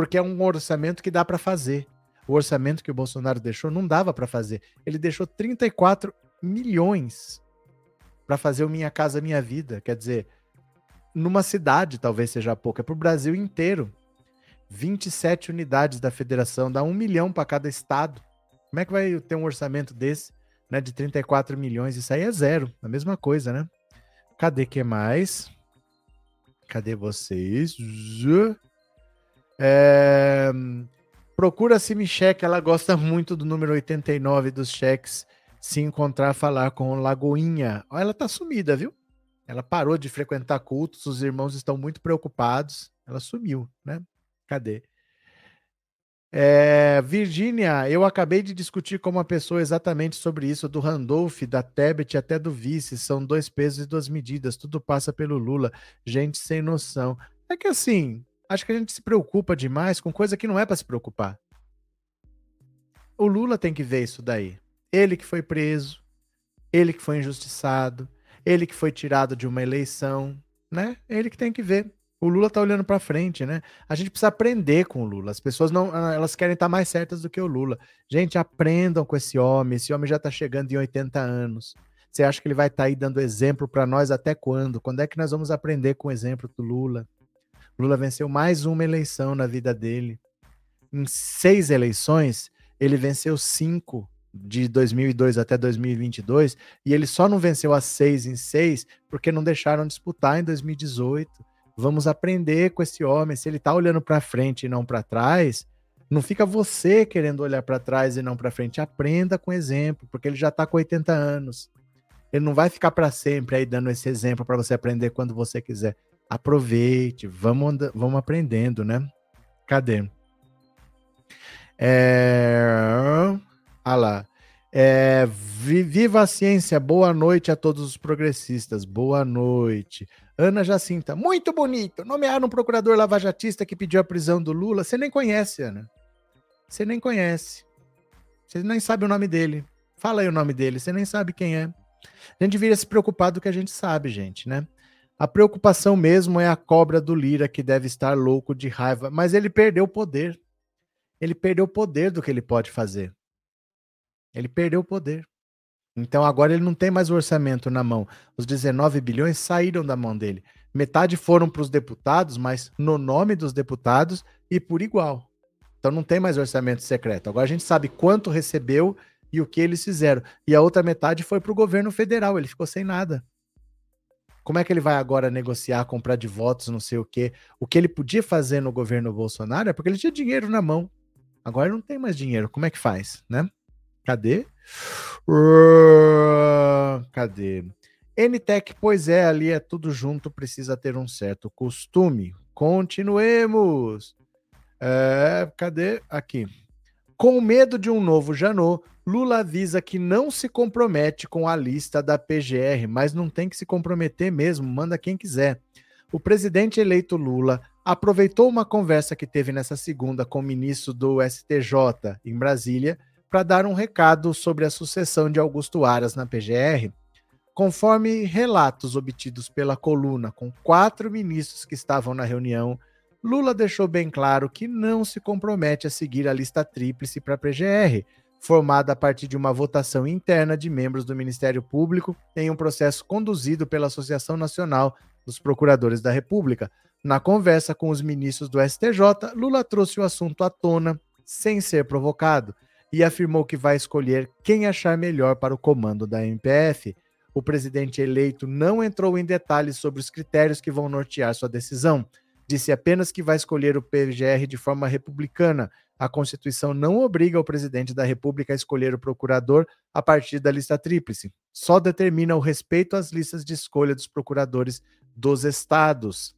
Porque é um orçamento que dá para fazer. O orçamento que o Bolsonaro deixou não dava para fazer. Ele deixou 34 milhões para fazer o Minha Casa Minha Vida. Quer dizer, numa cidade talvez seja pouco, é para o Brasil inteiro. 27 unidades da federação, dá um milhão para cada estado. Como é que vai ter um orçamento desse, né, de 34 milhões? Isso aí é zero, a mesma coisa, né? Cadê que mais? Cadê vocês? É... Procura se me cheque, ela gosta muito do número 89 dos cheques. Se encontrar, falar com Lagoinha. Ela tá sumida, viu? Ela parou de frequentar cultos, os irmãos estão muito preocupados. Ela sumiu, né? Cadê? É, Virgínia, eu acabei de discutir com uma pessoa exatamente sobre isso, do Randolph, da Tebet até do vice. São dois pesos e duas medidas, tudo passa pelo Lula. Gente sem noção. É que assim, acho que a gente se preocupa demais com coisa que não é para se preocupar. O Lula tem que ver isso daí. Ele que foi preso, ele que foi injustiçado, ele que foi tirado de uma eleição, né? Ele que tem que ver. O Lula tá olhando para frente, né? A gente precisa aprender com o Lula. As pessoas não, ah, elas querem estar mais certas do que o Lula. Gente, aprendam com esse homem. Esse homem já tá chegando em 80 anos. Você acha que ele vai estar tá aí dando exemplo para nós até quando? Quando é que nós vamos aprender com o exemplo do Lula? Lula venceu mais uma eleição na vida dele. Em seis eleições, ele venceu cinco de 2002 até 2022 e ele só não venceu as seis em seis porque não deixaram disputar em 2018. Vamos aprender com esse homem. Se ele está olhando para frente e não para trás, não fica você querendo olhar para trás e não para frente. Aprenda com exemplo, porque ele já está com 80 anos. Ele não vai ficar para sempre aí dando esse exemplo para você aprender quando você quiser. Aproveite, vamos, vamos aprendendo, né? Cadê? É... Ah lá. É... Viva a ciência, boa noite a todos os progressistas, boa noite. Ana Jacinta, muito bonito. Nomearam um procurador lavajatista que pediu a prisão do Lula. Você nem conhece, Ana. Você nem conhece. Você nem sabe o nome dele. Fala aí o nome dele, você nem sabe quem é. A gente deveria se preocupar do que a gente sabe, gente, né? A preocupação mesmo é a cobra do Lira, que deve estar louco de raiva, mas ele perdeu o poder. Ele perdeu o poder do que ele pode fazer. Ele perdeu o poder. Então agora ele não tem mais o orçamento na mão. Os 19 bilhões saíram da mão dele. Metade foram para os deputados, mas no nome dos deputados e por igual. Então não tem mais orçamento secreto. Agora a gente sabe quanto recebeu e o que eles fizeram. E a outra metade foi para o governo federal, ele ficou sem nada. Como é que ele vai agora negociar, comprar de votos, não sei o quê? O que ele podia fazer no governo Bolsonaro é porque ele tinha dinheiro na mão. Agora não tem mais dinheiro. Como é que faz, né? Cadê? Cadê? NTEC, pois é, ali é tudo junto, precisa ter um certo costume. Continuemos. É, cadê? Aqui. Com medo de um novo Janot, Lula avisa que não se compromete com a lista da PGR, mas não tem que se comprometer mesmo, manda quem quiser. O presidente eleito Lula aproveitou uma conversa que teve nessa segunda com o ministro do STJ em Brasília para dar um recado sobre a sucessão de Augusto Aras na PGR. Conforme relatos obtidos pela coluna com quatro ministros que estavam na reunião, Lula deixou bem claro que não se compromete a seguir a lista tríplice para a PGR, formada a partir de uma votação interna de membros do Ministério Público em um processo conduzido pela Associação Nacional dos Procuradores da República. Na conversa com os ministros do STJ, Lula trouxe o assunto à tona sem ser provocado e afirmou que vai escolher quem achar melhor para o comando da MPF. O presidente eleito não entrou em detalhes sobre os critérios que vão nortear sua decisão disse apenas que vai escolher o PGR de forma republicana. A Constituição não obriga o presidente da República a escolher o procurador a partir da lista tríplice. Só determina o respeito às listas de escolha dos procuradores dos estados.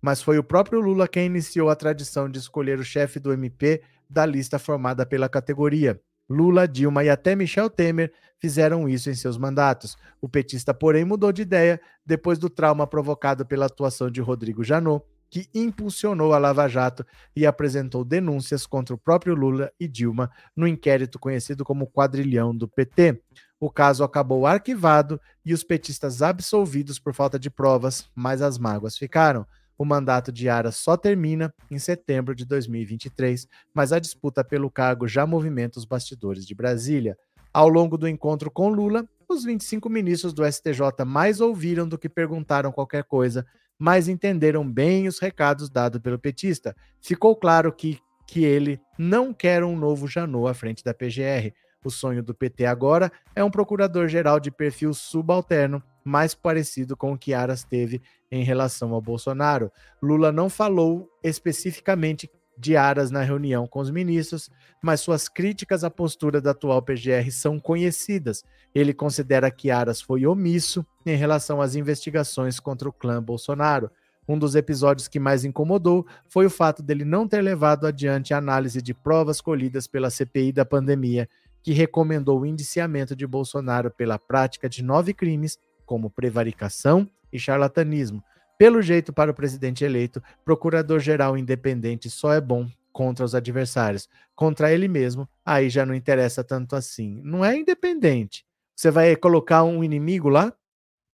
Mas foi o próprio Lula quem iniciou a tradição de escolher o chefe do MP da lista formada pela categoria. Lula, Dilma e até Michel Temer fizeram isso em seus mandatos. O petista, porém, mudou de ideia depois do trauma provocado pela atuação de Rodrigo Janot que impulsionou a Lava Jato e apresentou denúncias contra o próprio Lula e Dilma no inquérito conhecido como Quadrilhão do PT. O caso acabou arquivado e os petistas absolvidos por falta de provas, mas as mágoas ficaram. O mandato de Ara só termina em setembro de 2023, mas a disputa pelo cargo já movimenta os bastidores de Brasília. Ao longo do encontro com Lula, os 25 ministros do STJ mais ouviram do que perguntaram qualquer coisa mas entenderam bem os recados dados pelo petista. Ficou claro que, que ele não quer um novo Janot à frente da PGR. O sonho do PT agora é um procurador-geral de perfil subalterno, mais parecido com o que Aras teve em relação ao Bolsonaro. Lula não falou especificamente de Aras na reunião com os ministros, mas suas críticas à postura da atual PGR são conhecidas. Ele considera que Aras foi omisso em relação às investigações contra o clã Bolsonaro. Um dos episódios que mais incomodou foi o fato dele não ter levado adiante a análise de provas colhidas pela CPI da pandemia, que recomendou o indiciamento de Bolsonaro pela prática de nove crimes, como prevaricação e charlatanismo, pelo jeito, para o presidente eleito, procurador-geral independente só é bom contra os adversários. Contra ele mesmo, aí já não interessa tanto assim. Não é independente. Você vai colocar um inimigo lá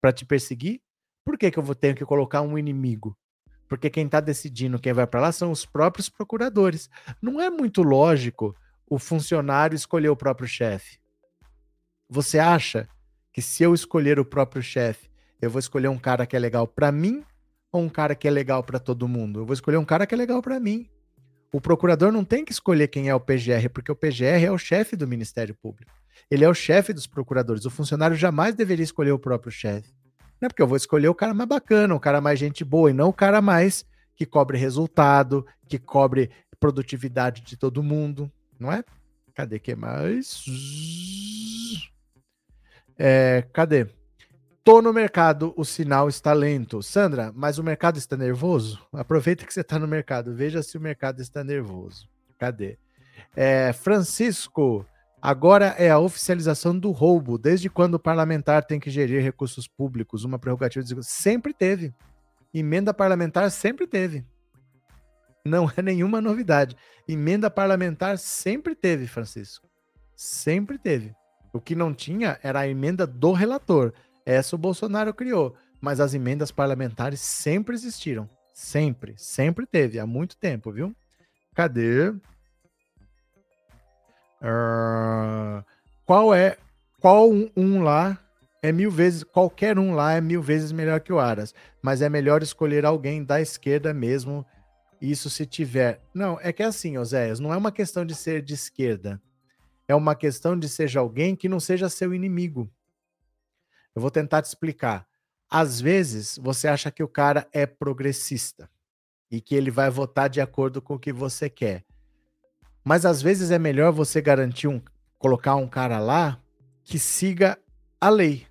para te perseguir? Por que, que eu vou ter que colocar um inimigo? Porque quem está decidindo quem vai para lá são os próprios procuradores. Não é muito lógico o funcionário escolher o próprio chefe. Você acha que se eu escolher o próprio chefe, eu vou escolher um cara que é legal para mim ou um cara que é legal para todo mundo? Eu vou escolher um cara que é legal para mim. O procurador não tem que escolher quem é o PGR, porque o PGR é o chefe do Ministério Público. Ele é o chefe dos procuradores. O funcionário jamais deveria escolher o próprio chefe. Não é porque eu vou escolher o cara mais bacana, o cara mais gente boa, e não o cara mais que cobre resultado, que cobre produtividade de todo mundo, não é? Cadê que mais? É, cadê? Tô no mercado, o sinal está lento. Sandra, mas o mercado está nervoso? Aproveita que você está no mercado, veja se o mercado está nervoso. Cadê? É, Francisco, agora é a oficialização do roubo. Desde quando o parlamentar tem que gerir recursos públicos? Uma prerrogativa de... Sempre teve. Emenda parlamentar sempre teve. Não é nenhuma novidade. Emenda parlamentar sempre teve, Francisco. Sempre teve. O que não tinha era a emenda do relator. Essa o Bolsonaro criou. Mas as emendas parlamentares sempre existiram. Sempre. Sempre teve. Há muito tempo, viu? Cadê? Uh, qual é. Qual um, um lá é mil vezes, qualquer um lá é mil vezes melhor que o Aras, mas é melhor escolher alguém da esquerda mesmo, isso se tiver. Não, é que é assim, Oséias, não é uma questão de ser de esquerda, é uma questão de seja alguém que não seja seu inimigo. Eu vou tentar te explicar. Às vezes, você acha que o cara é progressista e que ele vai votar de acordo com o que você quer. Mas às vezes é melhor você garantir um colocar um cara lá que siga a lei.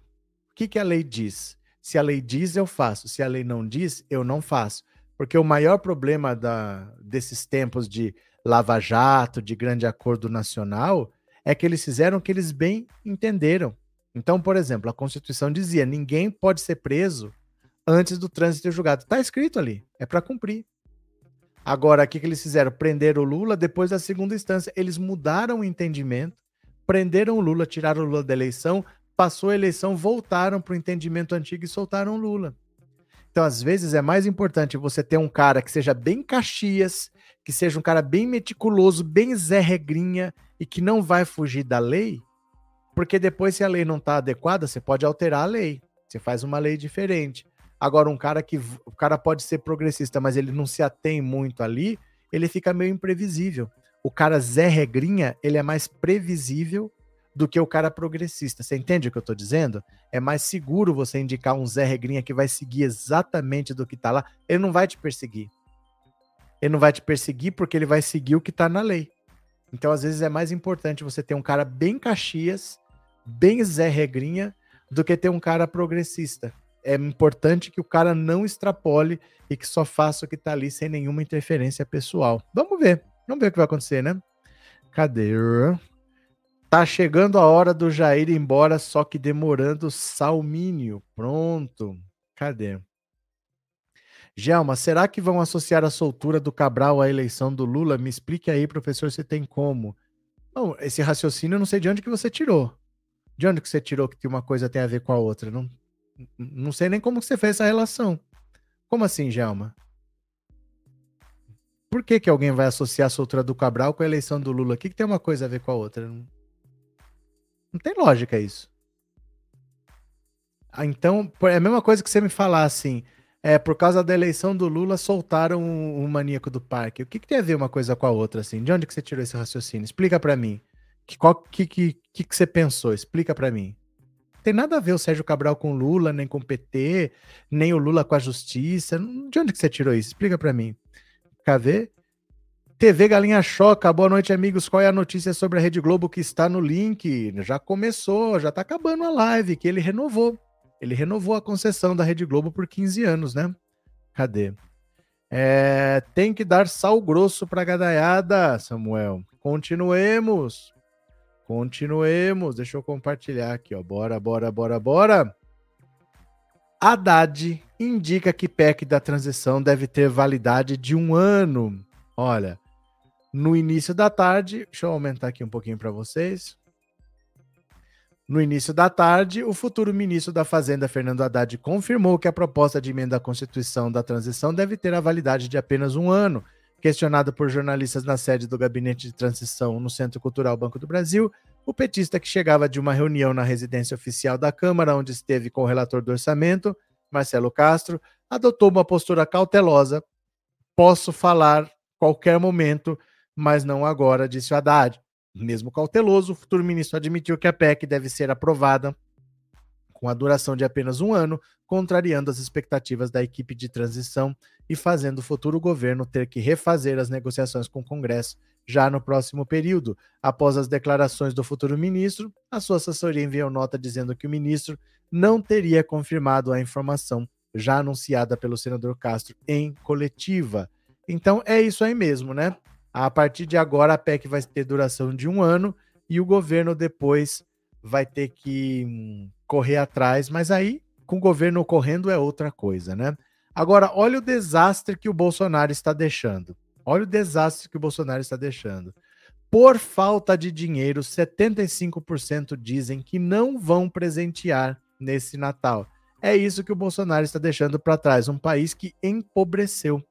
O que, que a lei diz? Se a lei diz, eu faço. Se a lei não diz, eu não faço. Porque o maior problema da, desses tempos de lava-jato, de grande acordo nacional, é que eles fizeram o que eles bem entenderam. Então, por exemplo, a Constituição dizia: ninguém pode ser preso antes do trânsito julgado. Está escrito ali, é para cumprir. Agora, o que, que eles fizeram? Prenderam o Lula depois da segunda instância. Eles mudaram o entendimento, prenderam o Lula, tiraram o Lula da eleição, passou a eleição, voltaram para o entendimento antigo e soltaram o Lula. Então, às vezes, é mais importante você ter um cara que seja bem Caxias, que seja um cara bem meticuloso, bem Zé Regrinha e que não vai fugir da lei, porque depois, se a lei não está adequada, você pode alterar a lei. Você faz uma lei diferente. Agora, um cara que o cara pode ser progressista, mas ele não se atém muito ali, ele fica meio imprevisível. O cara Zé Regrinha, ele é mais previsível do que o cara progressista. Você entende o que eu estou dizendo? É mais seguro você indicar um Zé Regrinha que vai seguir exatamente do que está lá. Ele não vai te perseguir. Ele não vai te perseguir porque ele vai seguir o que está na lei. Então, às vezes, é mais importante você ter um cara bem Caxias, bem Zé Regrinha, do que ter um cara progressista. É importante que o cara não extrapole e que só faça o que está ali sem nenhuma interferência pessoal. Vamos ver. Vamos ver o que vai acontecer, né? Cadê? Tá chegando a hora do Jair ir embora, só que demorando Salmínio. Pronto. Cadê? Gelma, será que vão associar a soltura do Cabral à eleição do Lula? Me explique aí, professor, se tem como. Esse raciocínio eu não sei de onde que você tirou. De onde que você tirou que uma coisa tem a ver com a outra? Não, não sei nem como você fez essa relação. Como assim, Gelma? Por que, que alguém vai associar a soltura do Cabral com a eleição do Lula? O que, que tem uma coisa a ver com a outra? Não... Não tem lógica isso. Ah, então, é a mesma coisa que você me falar assim, é, por causa da eleição do Lula, soltaram o, o maníaco do parque. O que, que, tem a ver uma coisa com a outra, assim? De onde que você tirou esse raciocínio? Explica para mim. Que, qual que, que, que, que você pensou? Explica para mim. Tem nada a ver o Sérgio Cabral com Lula, nem com o PT, nem o Lula com a justiça. De onde que você tirou isso? Explica para mim. Ver? TV Galinha Choca, boa noite, amigos. Qual é a notícia sobre a Rede Globo que está no link? Já começou, já está acabando a live, que ele renovou. Ele renovou a concessão da Rede Globo por 15 anos, né? Cadê? É, tem que dar sal grosso para gadaiada, Samuel. Continuemos. Continuemos. Deixa eu compartilhar aqui, ó. Bora, bora, bora, bora. Haddad indica que PEC da transição deve ter validade de um ano. Olha, no início da tarde, deixa eu aumentar aqui um pouquinho para vocês. No início da tarde, o futuro ministro da Fazenda, Fernando Haddad, confirmou que a proposta de emenda à Constituição da transição deve ter a validade de apenas um ano. Questionado por jornalistas na sede do Gabinete de Transição no Centro Cultural Banco do Brasil, o petista que chegava de uma reunião na residência oficial da Câmara, onde esteve com o relator do orçamento, Marcelo Castro, adotou uma postura cautelosa. Posso falar qualquer momento, mas não agora, disse o Haddad. Mesmo cauteloso, o futuro ministro admitiu que a PEC deve ser aprovada com a duração de apenas um ano, contrariando as expectativas da equipe de transição e fazendo o futuro governo ter que refazer as negociações com o Congresso já no próximo período. Após as declarações do futuro ministro, a sua assessoria enviou nota dizendo que o ministro não teria confirmado a informação já anunciada pelo senador Castro em coletiva. Então é isso aí mesmo, né? A partir de agora, a PEC vai ter duração de um ano e o governo depois vai ter que hum, correr atrás, mas aí, com o governo correndo, é outra coisa, né? Agora, olha o desastre que o Bolsonaro está deixando. Olha o desastre que o Bolsonaro está deixando. Por falta de dinheiro, 75% dizem que não vão presentear nesse Natal. É isso que o Bolsonaro está deixando para trás, um país que empobreceu.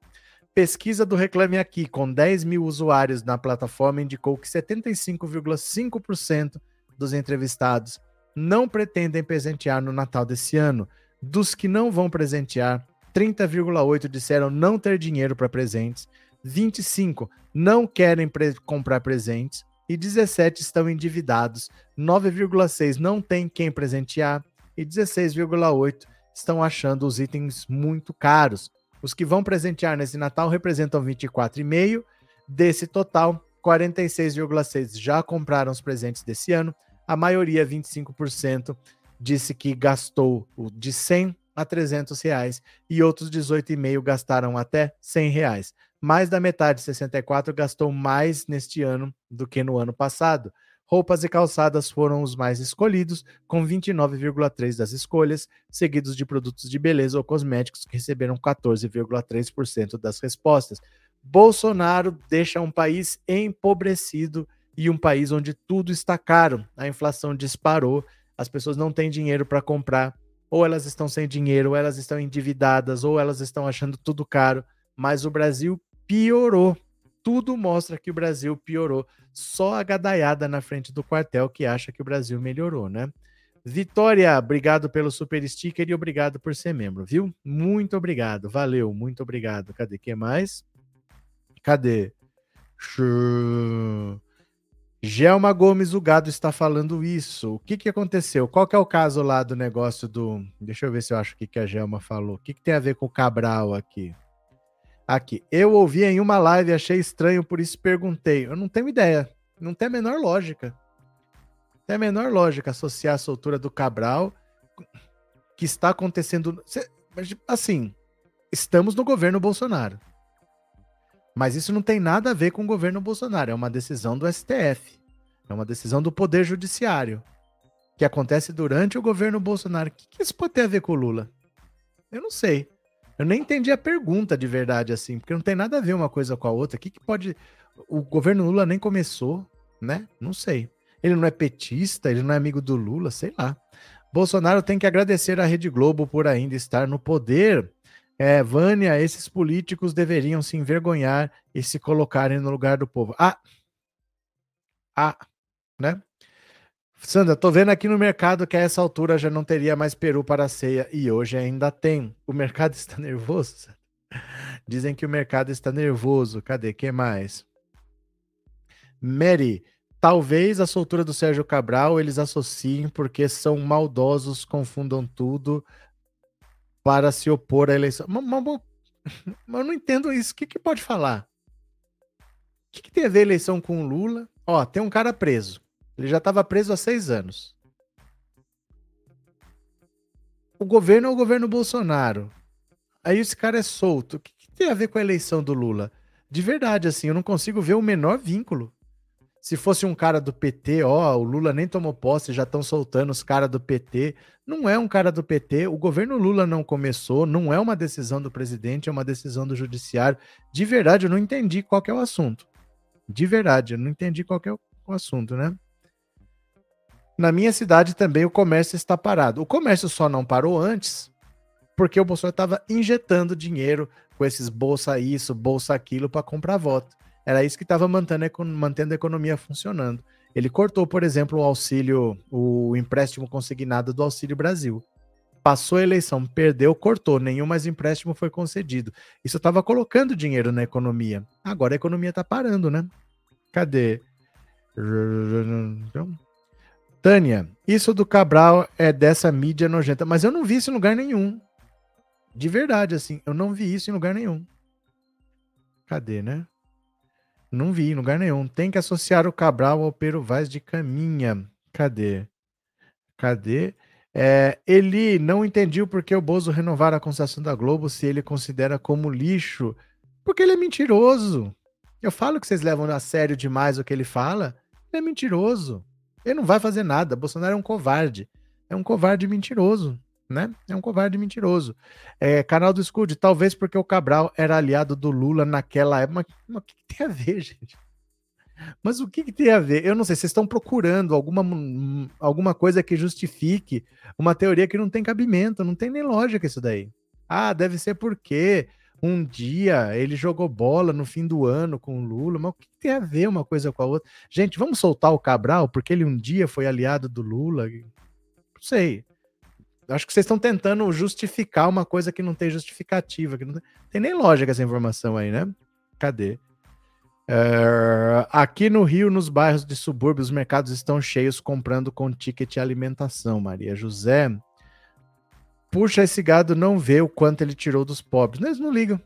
Pesquisa do Reclame Aqui, com 10 mil usuários na plataforma, indicou que 75,5% dos entrevistados não pretendem presentear no Natal desse ano. Dos que não vão presentear, 30,8% disseram não ter dinheiro para presentes, 25% não querem pre comprar presentes e 17% estão endividados, 9,6% não tem quem presentear e 16,8% estão achando os itens muito caros. Os que vão presentear nesse Natal representam 24,5%. Desse total, 46,6% já compraram os presentes desse ano. A maioria, 25%, disse que gastou de 100 a 300 reais e outros 18,5 gastaram até 100 reais. Mais da metade, 64, gastou mais neste ano do que no ano passado. Roupas e calçadas foram os mais escolhidos, com 29,3% das escolhas, seguidos de produtos de beleza ou cosméticos, que receberam 14,3% das respostas. Bolsonaro deixa um país empobrecido e um país onde tudo está caro. A inflação disparou, as pessoas não têm dinheiro para comprar, ou elas estão sem dinheiro, ou elas estão endividadas, ou elas estão achando tudo caro. Mas o Brasil piorou tudo mostra que o Brasil piorou. Só a gadaiada na frente do quartel que acha que o Brasil melhorou, né? Vitória, obrigado pelo super sticker e obrigado por ser membro, viu? Muito obrigado, valeu, muito obrigado. Cadê que mais? Cadê? Gelma Gomes, o gado está falando isso. O que, que aconteceu? Qual que é o caso lá do negócio do. Deixa eu ver se eu acho o que, que a Gelma falou. O que, que tem a ver com o Cabral aqui? Aqui. Eu ouvi em uma live, achei estranho, por isso perguntei. Eu não tenho ideia. Não tem a menor lógica. Não tem a menor lógica associar a soltura do Cabral que está acontecendo. Assim, estamos no governo Bolsonaro. Mas isso não tem nada a ver com o governo Bolsonaro. É uma decisão do STF. É uma decisão do Poder Judiciário. Que acontece durante o governo Bolsonaro. O que isso pode ter a ver com o Lula? Eu não sei. Eu nem entendi a pergunta de verdade, assim, porque não tem nada a ver uma coisa com a outra. O que, que pode. O governo Lula nem começou, né? Não sei. Ele não é petista, ele não é amigo do Lula, sei lá. Bolsonaro tem que agradecer à Rede Globo por ainda estar no poder. É, Vânia, esses políticos deveriam se envergonhar e se colocarem no lugar do povo. Ah! Ah! Né? Sandra, tô vendo aqui no mercado que a essa altura já não teria mais peru para a ceia e hoje ainda tem. O mercado está nervoso? Dizem que o mercado está nervoso. Cadê? que mais? Mary, talvez a soltura do Sérgio Cabral eles associem porque são maldosos, confundam tudo para se opor à eleição. Mas, mas, mas eu não entendo isso. O que, que pode falar? O que, que tem a ver eleição com Lula? Ó, tem um cara preso. Ele já estava preso há seis anos. O governo é o governo Bolsonaro. Aí esse cara é solto. O que, que tem a ver com a eleição do Lula? De verdade, assim, eu não consigo ver o menor vínculo. Se fosse um cara do PT, ó, o Lula nem tomou posse, já estão soltando os caras do PT. Não é um cara do PT, o governo Lula não começou, não é uma decisão do presidente, é uma decisão do judiciário. De verdade, eu não entendi qual é o assunto. De verdade, eu não entendi qual é o assunto, né? Na minha cidade também o comércio está parado. O comércio só não parou antes porque o Bolsonaro estava injetando dinheiro com esses bolsa isso, bolsa aquilo para comprar voto. Era isso que estava mantendo, mantendo a economia funcionando. Ele cortou, por exemplo, o auxílio, o empréstimo consignado do Auxílio Brasil. Passou a eleição, perdeu, cortou, nenhum mais empréstimo foi concedido. Isso estava colocando dinheiro na economia. Agora a economia está parando, né? Cadê? Tânia, isso do Cabral é dessa mídia nojenta, mas eu não vi isso em lugar nenhum. De verdade, assim, eu não vi isso em lugar nenhum. Cadê, né? Não vi em lugar nenhum. Tem que associar o Cabral ao Pero Vaz de Caminha. Cadê? Cadê? É, ele não entendiu por que o Bozo renovar a concessão da Globo se ele considera como lixo. Porque ele é mentiroso. Eu falo que vocês levam a sério demais o que ele fala. Ele é mentiroso. Ele não vai fazer nada. Bolsonaro é um covarde. É um covarde mentiroso, né? É um covarde mentiroso. É, canal do Scud, talvez porque o Cabral era aliado do Lula naquela época. Mas, o que tem a ver, gente? Mas o que, que, tem a ver? Eu não sei, vocês estão procurando alguma, alguma coisa que justifique uma teoria que não tem cabimento, não tem nem lógica isso daí. Ah, deve ser porque um dia ele jogou bola no fim do ano com o Lula, mas o que tem a ver uma coisa com a outra? Gente, vamos soltar o Cabral porque ele um dia foi aliado do Lula? Não sei. Acho que vocês estão tentando justificar uma coisa que não tem justificativa, que não tem, tem nem lógica essa informação aí, né? Cadê? Uh, aqui no Rio, nos bairros de subúrbio, os mercados estão cheios comprando com ticket alimentação, Maria José. Puxa, esse gado não vê o quanto ele tirou dos pobres. Eles não ligam.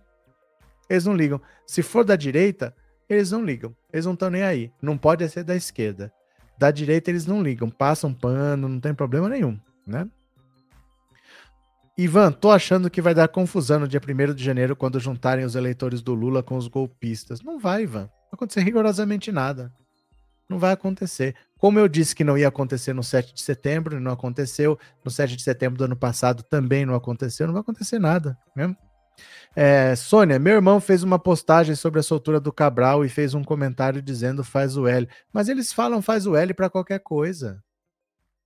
Eles não ligam. Se for da direita, eles não ligam. Eles não estão nem aí. Não pode ser da esquerda. Da direita, eles não ligam. Passam pano, não tem problema nenhum, né? Ivan, tô achando que vai dar confusão no dia 1 de janeiro quando juntarem os eleitores do Lula com os golpistas. Não vai, Ivan. Não vai acontecer rigorosamente nada. Não vai acontecer. Como eu disse que não ia acontecer no 7 de setembro, não aconteceu. No 7 de setembro do ano passado também não aconteceu. Não vai acontecer nada. Né? É, Sônia, meu irmão fez uma postagem sobre a soltura do Cabral e fez um comentário dizendo faz o L. Mas eles falam faz o L para qualquer coisa.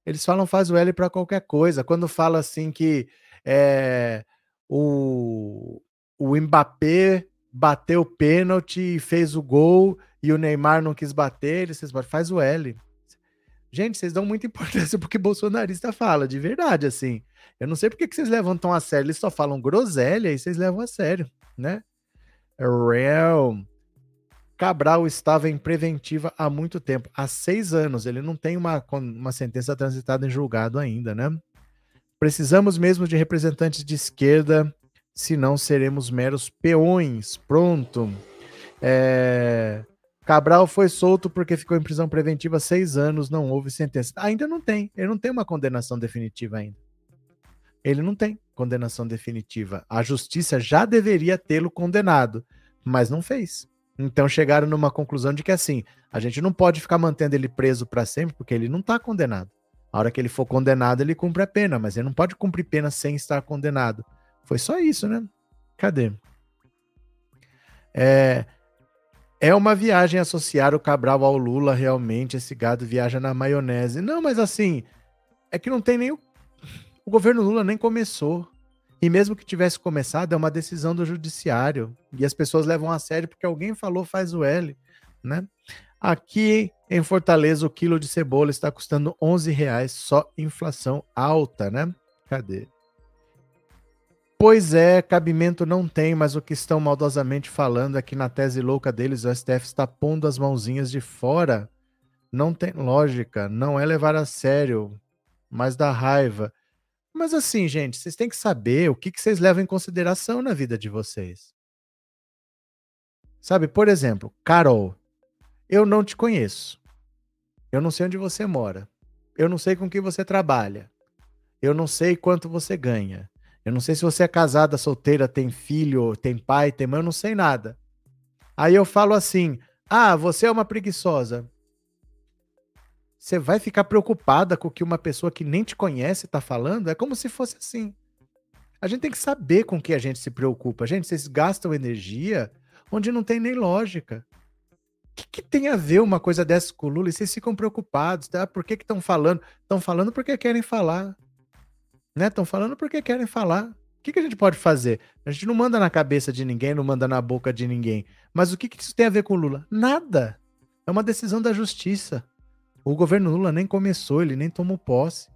Eles falam faz o L para qualquer coisa. Quando fala assim que é, o, o Mbappé bateu o pênalti e fez o gol e o Neymar não quis bater, ele vocês faz o L. Gente, vocês dão muita importância porque bolsonarista fala, de verdade, assim. Eu não sei porque que vocês levam tão a sério, eles só falam groselha e vocês levam a sério, né? Real. Cabral estava em preventiva há muito tempo, há seis anos. Ele não tem uma, uma sentença transitada em julgado ainda, né? Precisamos mesmo de representantes de esquerda, senão seremos meros peões. Pronto. É... Cabral foi solto porque ficou em prisão preventiva seis anos, não houve sentença. Ainda não tem, ele não tem uma condenação definitiva ainda. Ele não tem condenação definitiva. A justiça já deveria tê-lo condenado, mas não fez. Então chegaram numa conclusão de que assim, a gente não pode ficar mantendo ele preso para sempre, porque ele não está condenado. A hora que ele for condenado, ele cumpre a pena, mas ele não pode cumprir pena sem estar condenado. Foi só isso, né? Cadê? É, é uma viagem associar o Cabral ao Lula, realmente. Esse gado viaja na maionese. Não, mas assim, é que não tem nem. O, o governo Lula nem começou. E mesmo que tivesse começado, é uma decisão do judiciário. E as pessoas levam a sério porque alguém falou faz o L, né? Aqui em Fortaleza, o quilo de cebola está custando 11 reais, só inflação alta, né? Cadê? Pois é, cabimento não tem, mas o que estão maldosamente falando é que na tese louca deles, o STF está pondo as mãozinhas de fora. Não tem lógica, não é levar a sério, mas dá raiva. Mas assim, gente, vocês têm que saber o que, que vocês levam em consideração na vida de vocês. Sabe, por exemplo, Carol, eu não te conheço. Eu não sei onde você mora. Eu não sei com quem você trabalha. Eu não sei quanto você ganha. Eu não sei se você é casada, solteira, tem filho, tem pai, tem mãe, eu não sei nada. Aí eu falo assim: ah, você é uma preguiçosa. Você vai ficar preocupada com o que uma pessoa que nem te conhece está falando? É como se fosse assim. A gente tem que saber com que a gente se preocupa. Gente, vocês gastam energia onde não tem nem lógica que, que tem a ver uma coisa dessa com o Lula? E vocês ficam preocupados, tá? Por que estão falando? Estão falando porque querem falar. Né? Estão falando porque querem falar. O que, que a gente pode fazer? A gente não manda na cabeça de ninguém, não manda na boca de ninguém. Mas o que, que isso tem a ver com o Lula? Nada. É uma decisão da justiça. O governo Lula nem começou, ele nem tomou posse.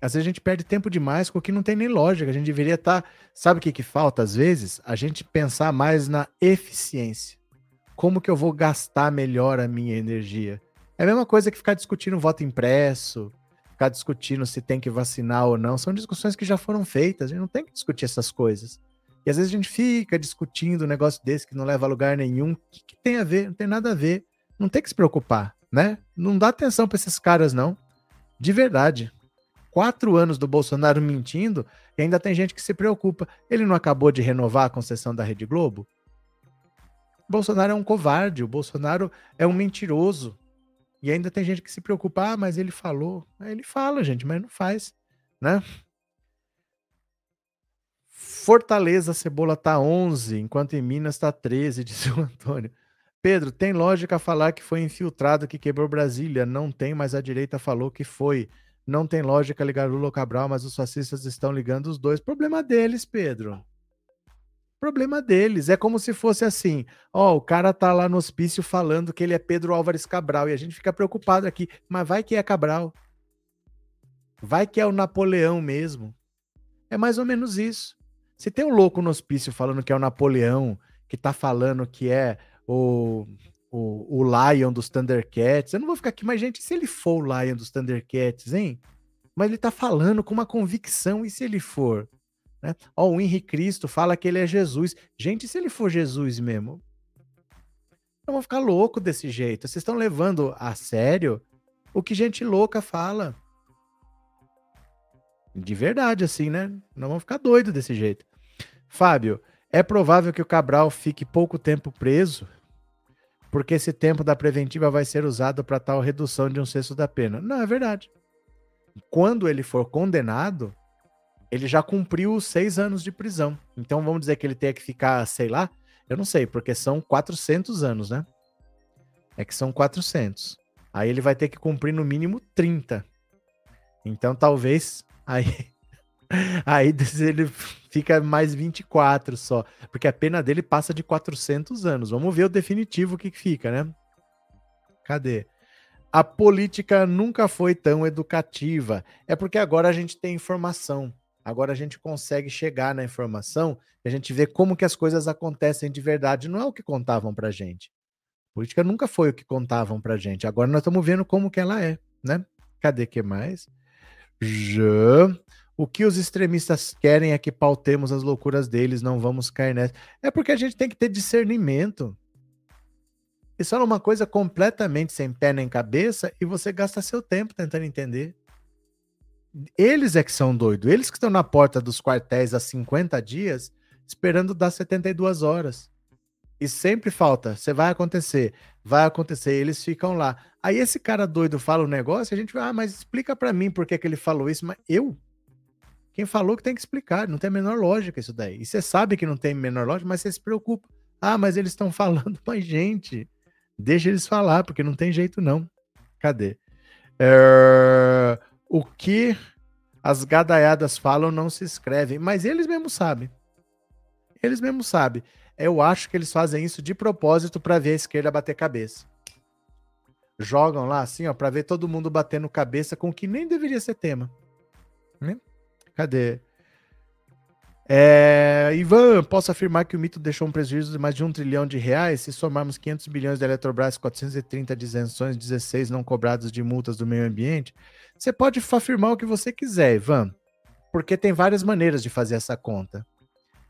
Às vezes a gente perde tempo demais com o que não tem nem lógica. A gente deveria estar. Tá... Sabe o que, que falta às vezes? A gente pensar mais na eficiência. Como que eu vou gastar melhor a minha energia? É a mesma coisa que ficar discutindo voto impresso, ficar discutindo se tem que vacinar ou não. São discussões que já foram feitas. A gente não tem que discutir essas coisas. E às vezes a gente fica discutindo um negócio desse que não leva a lugar nenhum. O que, que tem a ver? Não tem nada a ver. Não tem que se preocupar, né? Não dá atenção para esses caras, não. De verdade. Quatro anos do Bolsonaro mentindo e ainda tem gente que se preocupa. Ele não acabou de renovar a concessão da Rede Globo? Bolsonaro é um covarde, o Bolsonaro é um mentiroso. E ainda tem gente que se preocupa, ah, mas ele falou. Ele fala, gente, mas não faz, né? Fortaleza, cebola tá 11, enquanto em Minas tá 13, disse o Antônio. Pedro, tem lógica falar que foi infiltrado que quebrou Brasília? Não tem, mas a direita falou que foi. Não tem lógica ligar Lula ou Cabral, mas os fascistas estão ligando os dois. Problema deles, Pedro. Problema deles. É como se fosse assim: ó, o cara tá lá no hospício falando que ele é Pedro Álvares Cabral e a gente fica preocupado aqui, mas vai que é Cabral. Vai que é o Napoleão mesmo. É mais ou menos isso. Se tem um louco no hospício falando que é o Napoleão, que tá falando que é o, o, o Lion dos Thundercats, eu não vou ficar aqui, mas gente, se ele for o Lion dos Thundercats, hein? Mas ele tá falando com uma convicção, e se ele for? Né? Ó, o Henrique Cristo fala que ele é Jesus. Gente, se ele for Jesus mesmo, eu vou ficar louco desse jeito. Vocês estão levando a sério o que gente louca fala. De verdade, assim, né? Não vão ficar doido desse jeito. Fábio, é provável que o Cabral fique pouco tempo preso, porque esse tempo da preventiva vai ser usado para tal redução de um sexto da pena. Não, é verdade. Quando ele for condenado, ele já cumpriu seis anos de prisão. Então vamos dizer que ele tenha que ficar, sei lá, eu não sei, porque são 400 anos, né? É que são 400. Aí ele vai ter que cumprir no mínimo 30. Então talvez aí Aí ele fica mais 24 só, porque a pena dele passa de 400 anos. Vamos ver o definitivo que fica, né? Cadê? A política nunca foi tão educativa. É porque agora a gente tem informação. Agora a gente consegue chegar na informação e a gente vê como que as coisas acontecem de verdade. Não é o que contavam pra gente. Política nunca foi o que contavam pra gente. Agora nós estamos vendo como que ela é, né? Cadê que mais? Já. O que os extremistas querem é que pautemos as loucuras deles, não vamos cair nessa. É porque a gente tem que ter discernimento. Isso é uma coisa completamente sem pé nem cabeça e você gasta seu tempo tentando entender. Eles é que são doidos. Eles que estão na porta dos quartéis há 50 dias esperando dar 72 horas. E sempre falta. Você vai acontecer, vai acontecer. Eles ficam lá. Aí esse cara doido fala um negócio, a gente vai, ah, mas explica para mim por que, que ele falou isso. Mas eu? Quem falou que tem que explicar, não tem a menor lógica isso daí. E você sabe que não tem a menor lógica, mas você se preocupa. Ah, mas eles estão falando, mas gente, deixa eles falar, porque não tem jeito não. Cadê? É... O que as gadaiadas falam não se escrevem, mas eles mesmos sabem. Eles mesmos sabem. Eu acho que eles fazem isso de propósito para ver a esquerda bater cabeça. Jogam lá assim, ó, para ver todo mundo batendo cabeça com o que nem deveria ser tema. Né? Cadê? É, Ivan, posso afirmar que o mito deixou um prejuízo de mais de um trilhão de reais se somarmos 500 bilhões da Eletrobras, 430 de isenções, 16 não cobrados de multas do meio ambiente? Você pode afirmar o que você quiser, Ivan, porque tem várias maneiras de fazer essa conta.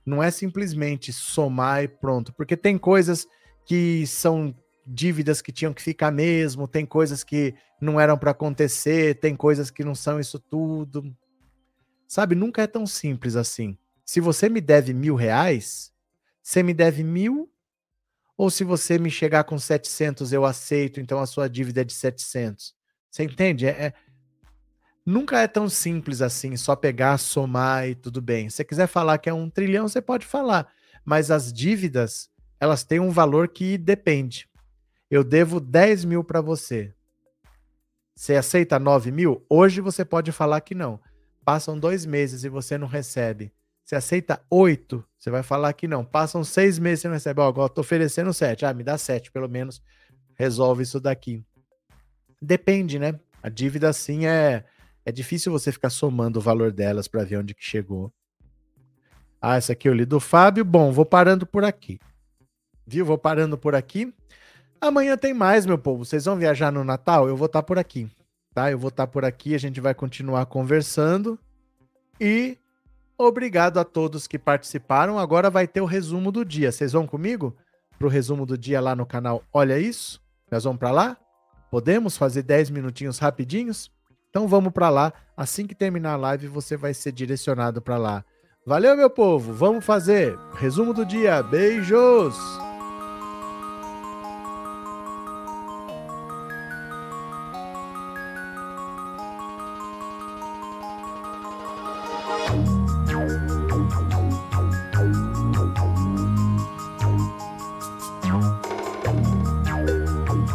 Não é simplesmente somar e pronto, porque tem coisas que são dívidas que tinham que ficar mesmo, tem coisas que não eram para acontecer, tem coisas que não são isso tudo. Sabe, nunca é tão simples assim. Se você me deve mil reais, você me deve mil, ou se você me chegar com 700, eu aceito, então a sua dívida é de 700. Você entende? É, é, nunca é tão simples assim, só pegar, somar e tudo bem. Se você quiser falar que é um trilhão, você pode falar, mas as dívidas, elas têm um valor que depende. Eu devo 10 mil para você. Você aceita 9 mil? Hoje você pode falar que não. Passam dois meses e você não recebe. Você aceita oito? Você vai falar que não. Passam seis meses e você não recebe. Ó, agora tô oferecendo sete. Ah, me dá sete, pelo menos. Resolve isso daqui. Depende, né? A dívida, sim, é, É difícil você ficar somando o valor delas para ver onde que chegou. Ah, essa aqui eu li do Fábio. Bom, vou parando por aqui. Viu? Vou parando por aqui. Amanhã tem mais, meu povo. Vocês vão viajar no Natal? Eu vou estar tá por aqui, tá? Eu vou estar tá por aqui, a gente vai continuar conversando. E obrigado a todos que participaram. Agora vai ter o resumo do dia. Vocês vão comigo pro resumo do dia lá no canal? Olha isso. Nós vamos para lá? Podemos fazer 10 minutinhos rapidinhos? Então vamos para lá. Assim que terminar a live, você vai ser direcionado para lá. Valeu, meu povo. Vamos fazer resumo do dia. Beijos.